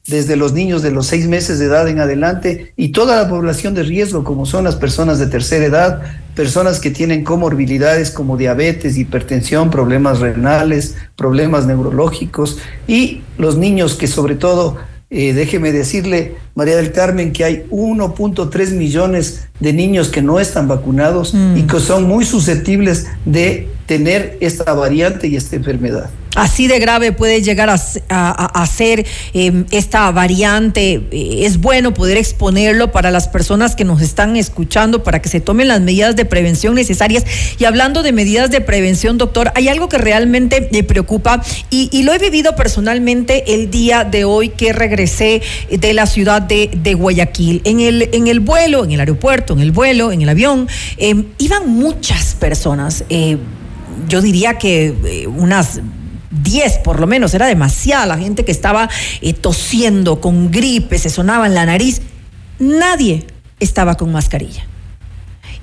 desde los niños de los seis meses de edad en adelante y toda la población de riesgo, como son las personas de tercera edad, personas que tienen comorbilidades como diabetes, hipertensión, problemas renales, problemas neurológicos y los niños que sobre todo, eh, déjeme decirle, María del Carmen, que hay 1.3 millones de niños que no están vacunados mm. y que son muy susceptibles de tener esta variante y esta enfermedad. Así de grave puede llegar a, ser em, esta variante. Eh, es bueno poder exponerlo para las personas que nos están escuchando, para que se tomen las medidas de prevención necesarias. Y hablando de medidas de prevención, doctor, hay algo que realmente me preocupa y, lo he vivido personalmente el día de hoy que regresé de la ciudad de, Guayaquil. En el, en el vuelo, en el aeropuerto, en el vuelo, en el avión, em, iban muchas personas. Eh, yo diría que eh, unas 10 por lo menos, era demasiada la gente que estaba eh, tosiendo con gripe, se sonaba en la nariz. Nadie estaba con mascarilla.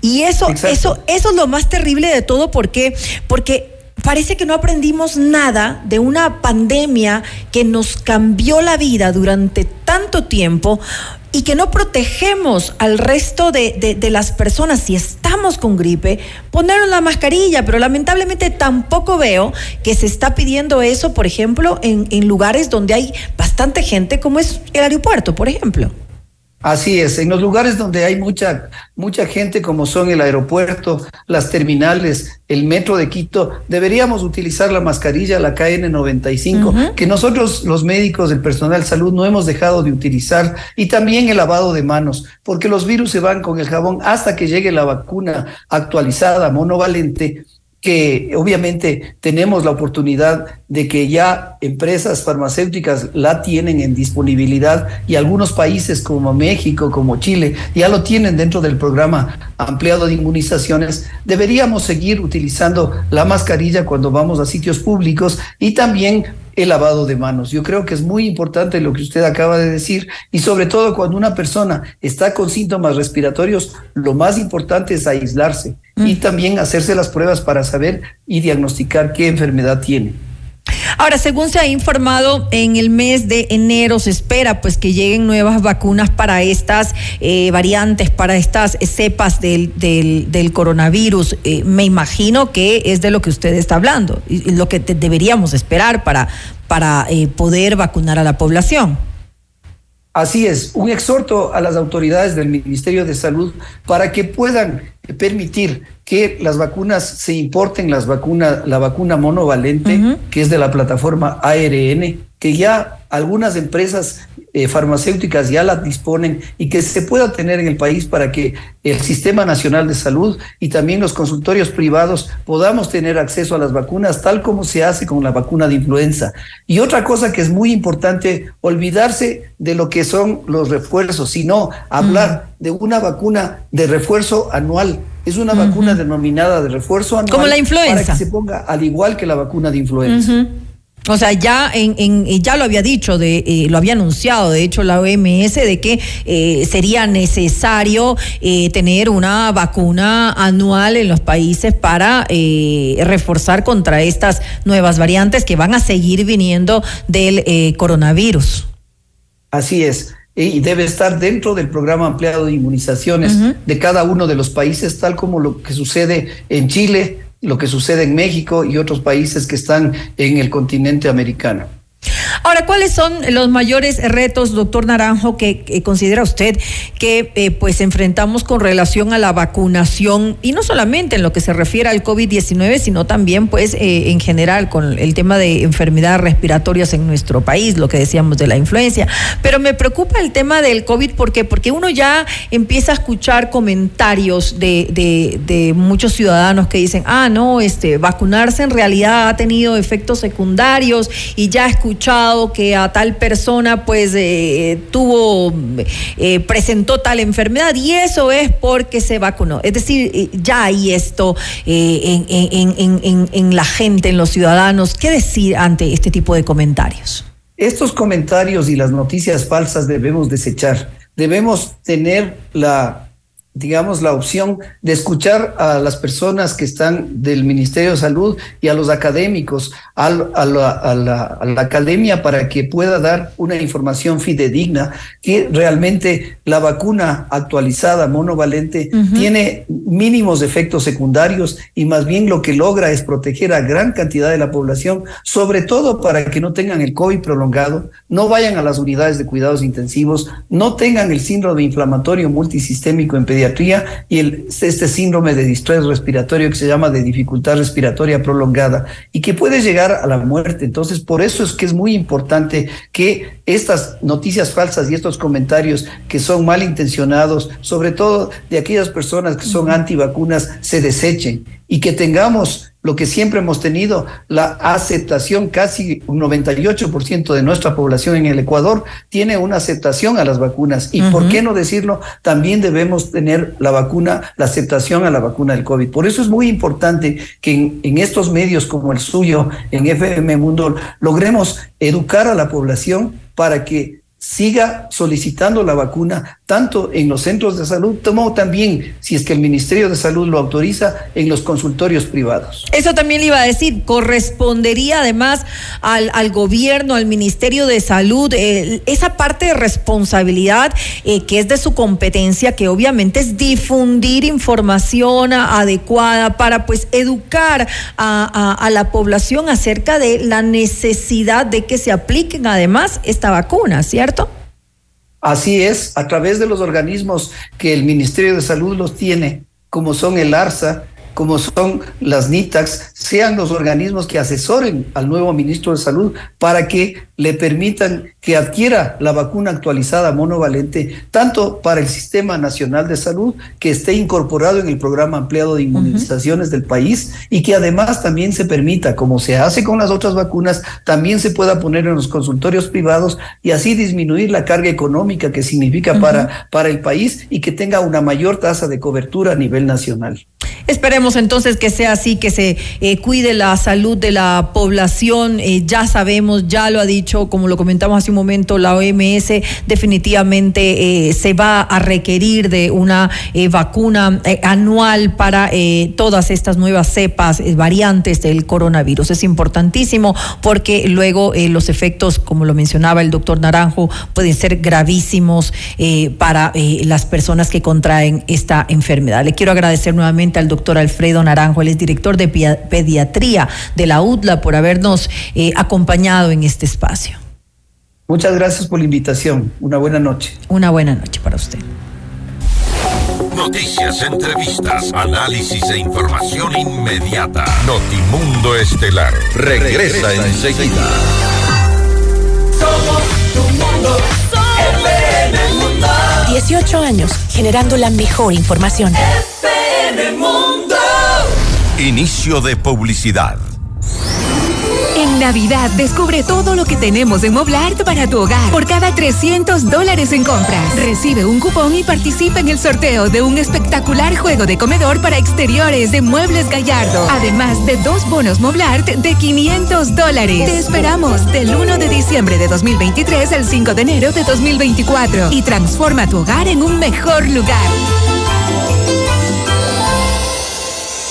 Y eso, eso, eso es lo más terrible de todo, porque, porque parece que no aprendimos nada de una pandemia que nos cambió la vida durante tanto tiempo y que no protegemos al resto de, de, las personas si estamos con gripe, ponernos la mascarilla, pero lamentablemente tampoco veo que se está pidiendo eso, por ejemplo, en, en lugares donde hay bastante gente, como es el aeropuerto, por ejemplo. Así es, en los lugares donde hay mucha, mucha gente, como son el aeropuerto, las terminales, el metro de Quito, deberíamos utilizar la mascarilla, la KN95, que nosotros los médicos, el personal de salud, no hemos dejado de utilizar, y también el lavado de manos, porque los virus se van con el jabón hasta que llegue la vacuna actualizada, monovalente que obviamente tenemos la oportunidad de que ya empresas farmacéuticas la tienen en disponibilidad y algunos países como México, como Chile, ya lo tienen dentro del programa ampliado de inmunizaciones, deberíamos seguir utilizando la mascarilla cuando vamos a sitios públicos y también el lavado de manos. Yo creo que es muy importante lo que usted acaba de decir y sobre todo cuando una persona está con síntomas respiratorios, lo más importante es aislarse y también hacerse las pruebas para saber y diagnosticar qué enfermedad tiene. Ahora, según se ha informado, en el mes de enero se espera pues que lleguen nuevas vacunas para estas eh, variantes, para estas cepas del, del, coronavirus. Eh, me imagino que es de lo que usted está hablando y, lo que deberíamos esperar para, para eh, poder vacunar a la población. Así es, un exhorto a las autoridades del Ministerio de Salud para que puedan permitir que las vacunas se importen, las vacunas, la vacuna monovalente, que es de la plataforma ARN, que ya algunas empresas eh, farmacéuticas ya las disponen y que se pueda tener en el país para que el Sistema Nacional de Salud y también los consultorios privados podamos tener acceso a las vacunas tal como se hace con la vacuna de influenza. Y otra cosa que es muy importante, olvidarse de lo que son los refuerzos, sino hablar de una vacuna de refuerzo anual. Es una vacuna denominada de refuerzo anual. Como la influenza. Para que se ponga al igual que la vacuna de influenza. O sea, ya en, en, ya lo había dicho, de, eh, lo había anunciado, de hecho, la OMS, de que eh, sería necesario eh, tener una vacuna anual en los países para reforzar contra estas nuevas variantes que van a seguir viniendo del coronavirus. Así es y debe estar dentro del programa ampliado de inmunizaciones de cada uno de los países, tal como lo que sucede en Chile, lo que sucede en México y otros países que están en el continente americano. Ahora, ¿cuáles son los mayores retos, doctor Naranjo, que, considera usted que eh, pues enfrentamos con relación a la vacunación y no solamente en lo que se refiere al COVID-19, sino también pues eh, en general con el tema de enfermedades respiratorias en nuestro país, lo que decíamos de la influencia. Pero me preocupa el tema del COVID, ¿por qué? Porque uno ya empieza a escuchar comentarios de, de, de muchos ciudadanos que dicen, ah, no, este, vacunarse en realidad ha tenido efectos secundarios y ya escuchado que a tal persona pues eh, tuvo, eh, presentó tal enfermedad y eso es porque se vacunó. Es decir, eh, ya hay esto en, en, en la gente, en los ciudadanos. ¿Qué decir ante este tipo de comentarios? Estos comentarios y las noticias falsas debemos desechar. Debemos tener la digamos, la opción de escuchar a las personas que están del Ministerio de Salud y a los académicos, a, la, academia para que pueda dar una información fidedigna que realmente la vacuna actualizada monovalente tiene mínimos efectos secundarios y más bien lo que logra es proteger a gran cantidad de la población, sobre todo para que no tengan el COVID prolongado, no vayan a las unidades de cuidados intensivos, no tengan el síndrome inflamatorio multisistémico en pediatría y el, este síndrome de distrés respiratorio que se llama de dificultad respiratoria prolongada y que puede llegar a la muerte. Entonces, por eso es que es muy importante que estas noticias falsas y estos comentarios que son malintencionados, sobre todo de aquellas personas que son antivacunas, se desechen y que tengamos lo que siempre hemos tenido, la aceptación, casi un 98% de nuestra población en el Ecuador tiene una aceptación a las vacunas. Y por qué no decirlo, también debemos tener la vacuna, la aceptación a la vacuna del COVID. Por eso es muy importante que en, en estos medios como el suyo, en FM Mundo, logremos educar a la población para que siga solicitando la vacuna tanto en los centros de salud como también, si es que el Ministerio de Salud lo autoriza, en los consultorios privados. Eso también le iba a decir, correspondería además al, al gobierno, al Ministerio de Salud, eh, esa parte de responsabilidad eh, que es de su competencia, que obviamente es difundir información adecuada para pues educar a, a la población acerca de la necesidad de que se apliquen además esta vacuna, ¿cierto? Así es, a través de los organismos que el Ministerio de Salud los tiene, como son el ARSA, como son las NITAX, sean los organismos que asesoren al nuevo ministro de Salud para que le permitan que adquiera la vacuna actualizada monovalente, tanto para el Sistema Nacional de Salud, que esté incorporado en el programa ampliado de inmunizaciones del país, y que además también se permita, como se hace con las otras vacunas, también se pueda poner en los consultorios privados y así disminuir la carga económica que significa para, para el país y que tenga una mayor tasa de cobertura a nivel nacional. Esperemos entonces que sea así, que se eh, cuide la salud de la población. Eh, ya sabemos, ya lo ha dicho, como lo comentamos hace un momento, la OMS definitivamente eh, se va a requerir de una vacuna anual para todas estas nuevas cepas, variantes del coronavirus. Es importantísimo porque luego los efectos, como lo mencionaba el doctor Naranjo, pueden ser gravísimos para las personas que contraen esta enfermedad. Le quiero agradecer nuevamente al doctor doctor Alfredo Naranjo, él es director de pediatría de la UDLA, por habernos eh, acompañado en este espacio. Muchas gracias por la invitación. Una buena noche. Una buena noche para usted. Noticias, entrevistas, análisis e información inmediata. Notimundo Estelar. Regresa, enseguida. Somos tu mundo. 18 años generando la mejor información. Mundo. Inicio de publicidad. En Navidad descubre todo lo que tenemos en Moblart para tu hogar. Por cada 300 dólares en compras, recibe un cupón y participa en el sorteo de un espectacular juego de comedor para exteriores de Muebles Gallardo. Además de dos bonos Moblart de 500 dólares. Te esperamos del 1 de diciembre de 2023 al 5 de enero de 2024 y transforma tu hogar en un mejor lugar.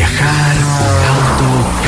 viajar,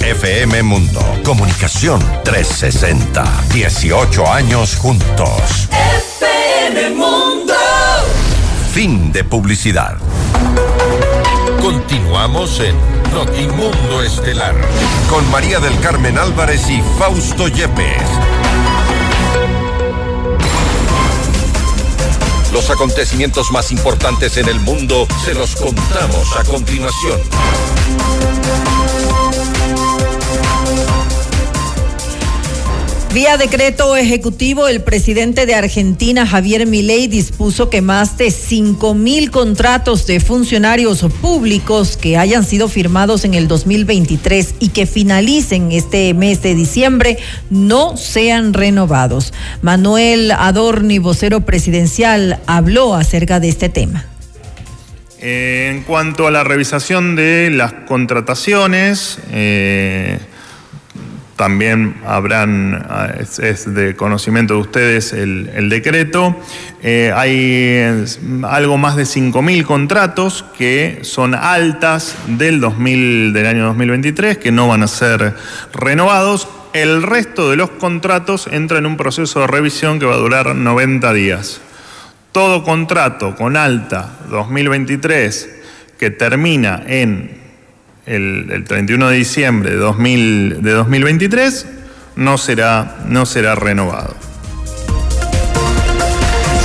FM Mundo. Comunicación 360. 18 años juntos. FM Mundo. Fin de publicidad. Continuamos en Notimundo Estelar con María del Carmen Álvarez y Fausto Yepes. Los acontecimientos más importantes en el mundo se los contamos a continuación. Vía decreto ejecutivo, el presidente de Argentina, Javier Milei, dispuso que más de 5 mil contratos de funcionarios públicos que hayan sido firmados en el 2023 y que finalicen este mes de diciembre no sean renovados. Manuel Adorni, vocero presidencial, habló acerca de este tema. Eh, en cuanto a la revisación de las contrataciones, eh, también habrán, ah, es, de conocimiento de ustedes el, decreto. Eh, hay algo más de 5.000 contratos que son altas del, 2000, del año 2023, que no van a ser renovados. El resto de los contratos entra en un proceso de revisión que va a durar 90 días. Todo contrato con alta 2023 que termina en el, 31 de diciembre de, 2000, de 2023 no será, no será renovado.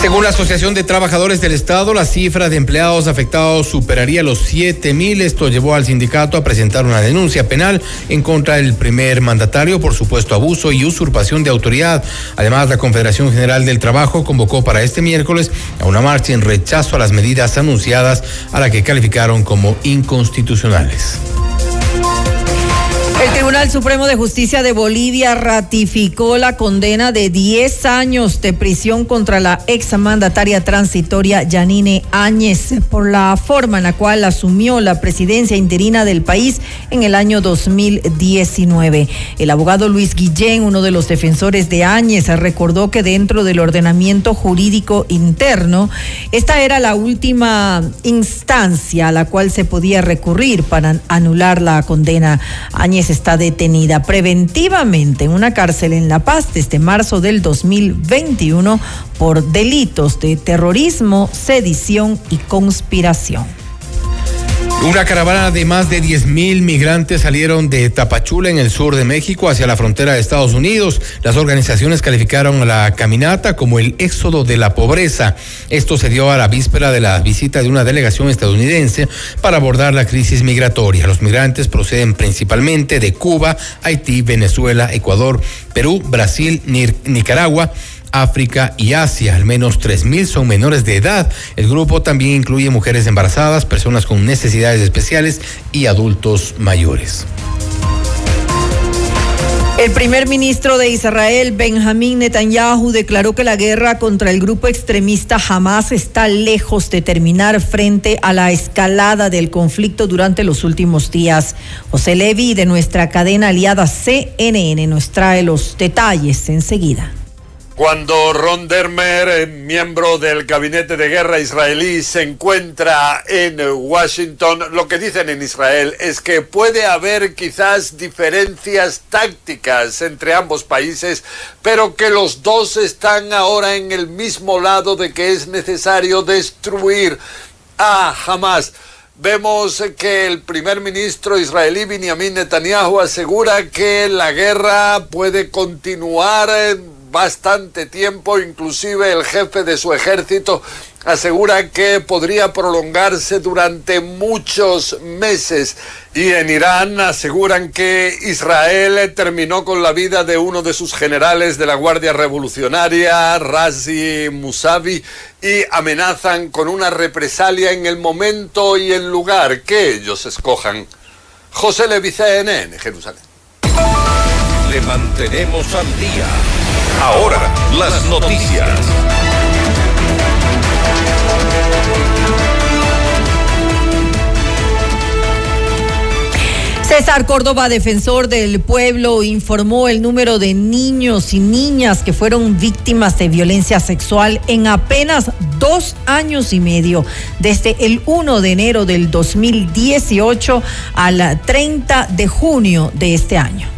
Según la Asociación de Trabajadores del Estado, la cifra de empleados afectados superaría los 7 mil. Esto llevó al sindicato a presentar una denuncia penal en contra del primer mandatario por supuesto abuso y usurpación de autoridad. Además, la Confederación General del Trabajo convocó para este miércoles a una marcha en rechazo a las medidas anunciadas a la que calificaron como inconstitucionales. El Tribunal Supremo de Justicia de Bolivia ratificó la condena de 10 años de prisión contra la exmandataria transitoria Yanine Áñez por la forma en la cual asumió la presidencia interina del país en el año 2019. El abogado Luis Guillén, uno de los defensores de Áñez, recordó que dentro del ordenamiento jurídico interno, esta era la última instancia a la cual se podía recurrir para anular la condena. Áñez está detenida preventivamente en una cárcel en La Paz desde marzo del 2021 por delitos de terrorismo, sedición y conspiración. Una caravana de más de 10 mil migrantes salieron de Tapachula en el sur de México hacia la frontera de Estados Unidos. Las organizaciones calificaron la caminata como el éxodo de la pobreza. Esto se dio a la víspera de la visita de una delegación estadounidense para abordar la crisis migratoria. Los migrantes proceden principalmente de Cuba, Haití, Venezuela, Ecuador, Perú, Brasil, Nicaragua. África y Asia. Al menos 3.000 son menores de edad. El grupo también incluye mujeres embarazadas, personas con necesidades especiales y adultos mayores. El primer ministro de Israel, Benjamín Netanyahu, declaró que la guerra contra el grupo extremista Hamas está lejos de terminar frente a la escalada del conflicto durante los últimos días. José Levi de nuestra cadena aliada CNN nos trae los detalles enseguida. Cuando Ron Dermer, eh, miembro del gabinete de guerra israelí, se encuentra en Washington, lo que dicen en Israel es que puede haber quizás diferencias tácticas entre ambos países, pero que los dos están ahora en el mismo lado de que es necesario destruir a Hamas. Vemos que el primer ministro israelí Benjamin Netanyahu asegura que la guerra puede continuar bastante tiempo, inclusive el jefe de su ejército asegura que podría prolongarse durante muchos meses. Y en Irán aseguran que Israel terminó con la vida de uno de sus generales de la Guardia Revolucionaria, Razi Musavi, y amenazan con una represalia en el momento y el lugar que ellos escojan. José Levi, CNN, Jerusalén. Le mantenemos al día. Ahora, las noticias. César Córdoba, defensor del pueblo, informó el número de niños y niñas que fueron víctimas de violencia sexual en apenas dos años y medio, desde el 1 de enero del 2018 al 30 de junio de este año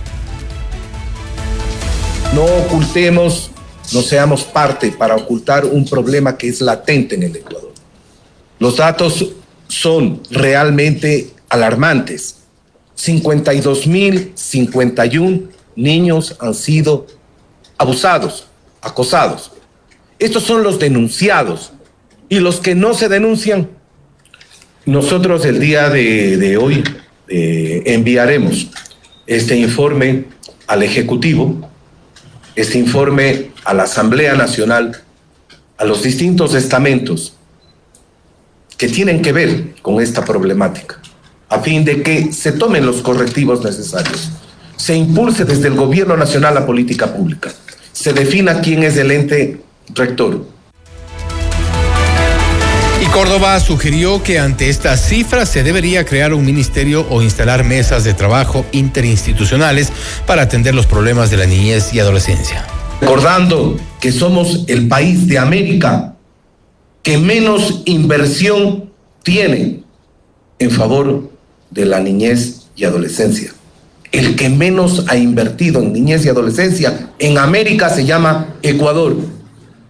no ocultemos, no seamos parte para ocultar un problema que es latente en el Ecuador. Los datos son realmente alarmantes. 52.051 niños han sido abusados, acosados. Estos son los denunciados. Y los que no se denuncian, nosotros el día de, hoy eh, enviaremos este informe al Ejecutivo este informe a la Asamblea Nacional, a los distintos estamentos que tienen que ver con esta problemática, a fin de que se tomen los correctivos necesarios, se impulse desde el Gobierno Nacional la política pública, se defina quién es el ente rector, y Córdoba sugirió que ante estas cifras se debería crear un ministerio o instalar mesas de trabajo interinstitucionales para atender los problemas de la niñez y adolescencia. Recordando que somos el país de América que menos inversión tiene en favor de la niñez y adolescencia. El que menos ha invertido en niñez y adolescencia en América se llama Ecuador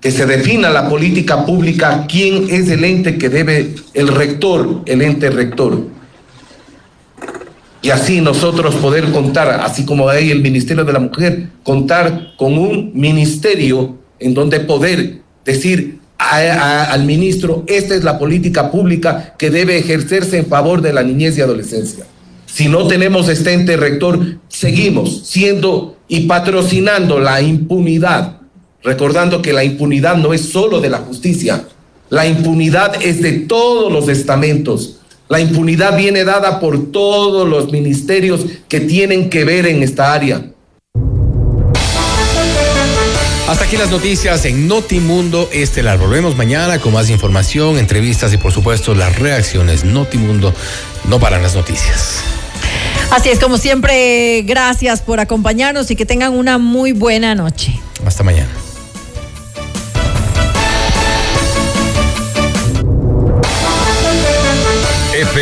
que se defina la política pública, quién es el ente que debe, el rector, el ente rector. Y así nosotros poder contar, así como hay el Ministerio de la Mujer, contar con un ministerio en donde poder decir al ministro, esta es la política pública que debe ejercerse en favor de la niñez y adolescencia. Si no tenemos este ente rector, seguimos siendo y patrocinando la impunidad recordando que la impunidad no es solo de la justicia, la impunidad es de todos los estamentos. La impunidad viene dada por todos los ministerios que tienen que ver en esta área. Hasta aquí las noticias en Notimundo Estelar. Volvemos mañana con más información, entrevistas y por supuesto las reacciones. Notimundo no paran las noticias. Así es, como siempre, gracias por acompañarnos y que tengan una muy buena noche. Hasta mañana.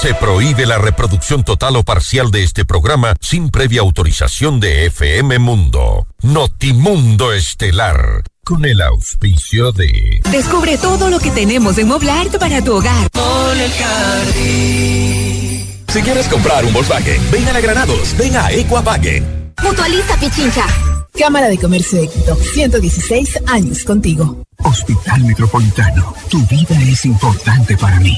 Se prohíbe la reproducción total o parcial de este programa sin previa autorización de FM Mundo. Notimundo Estelar. Con el auspicio de. Descubre todo lo que tenemos en Moblart para tu hogar. Si quieres comprar un Volkswagen, ven a la Granados, ven a Equavagen. Mutualiza Pichincha. Cámara de Comercio Éxito, 116 años contigo. Hospital Metropolitano, tu vida es importante para mí.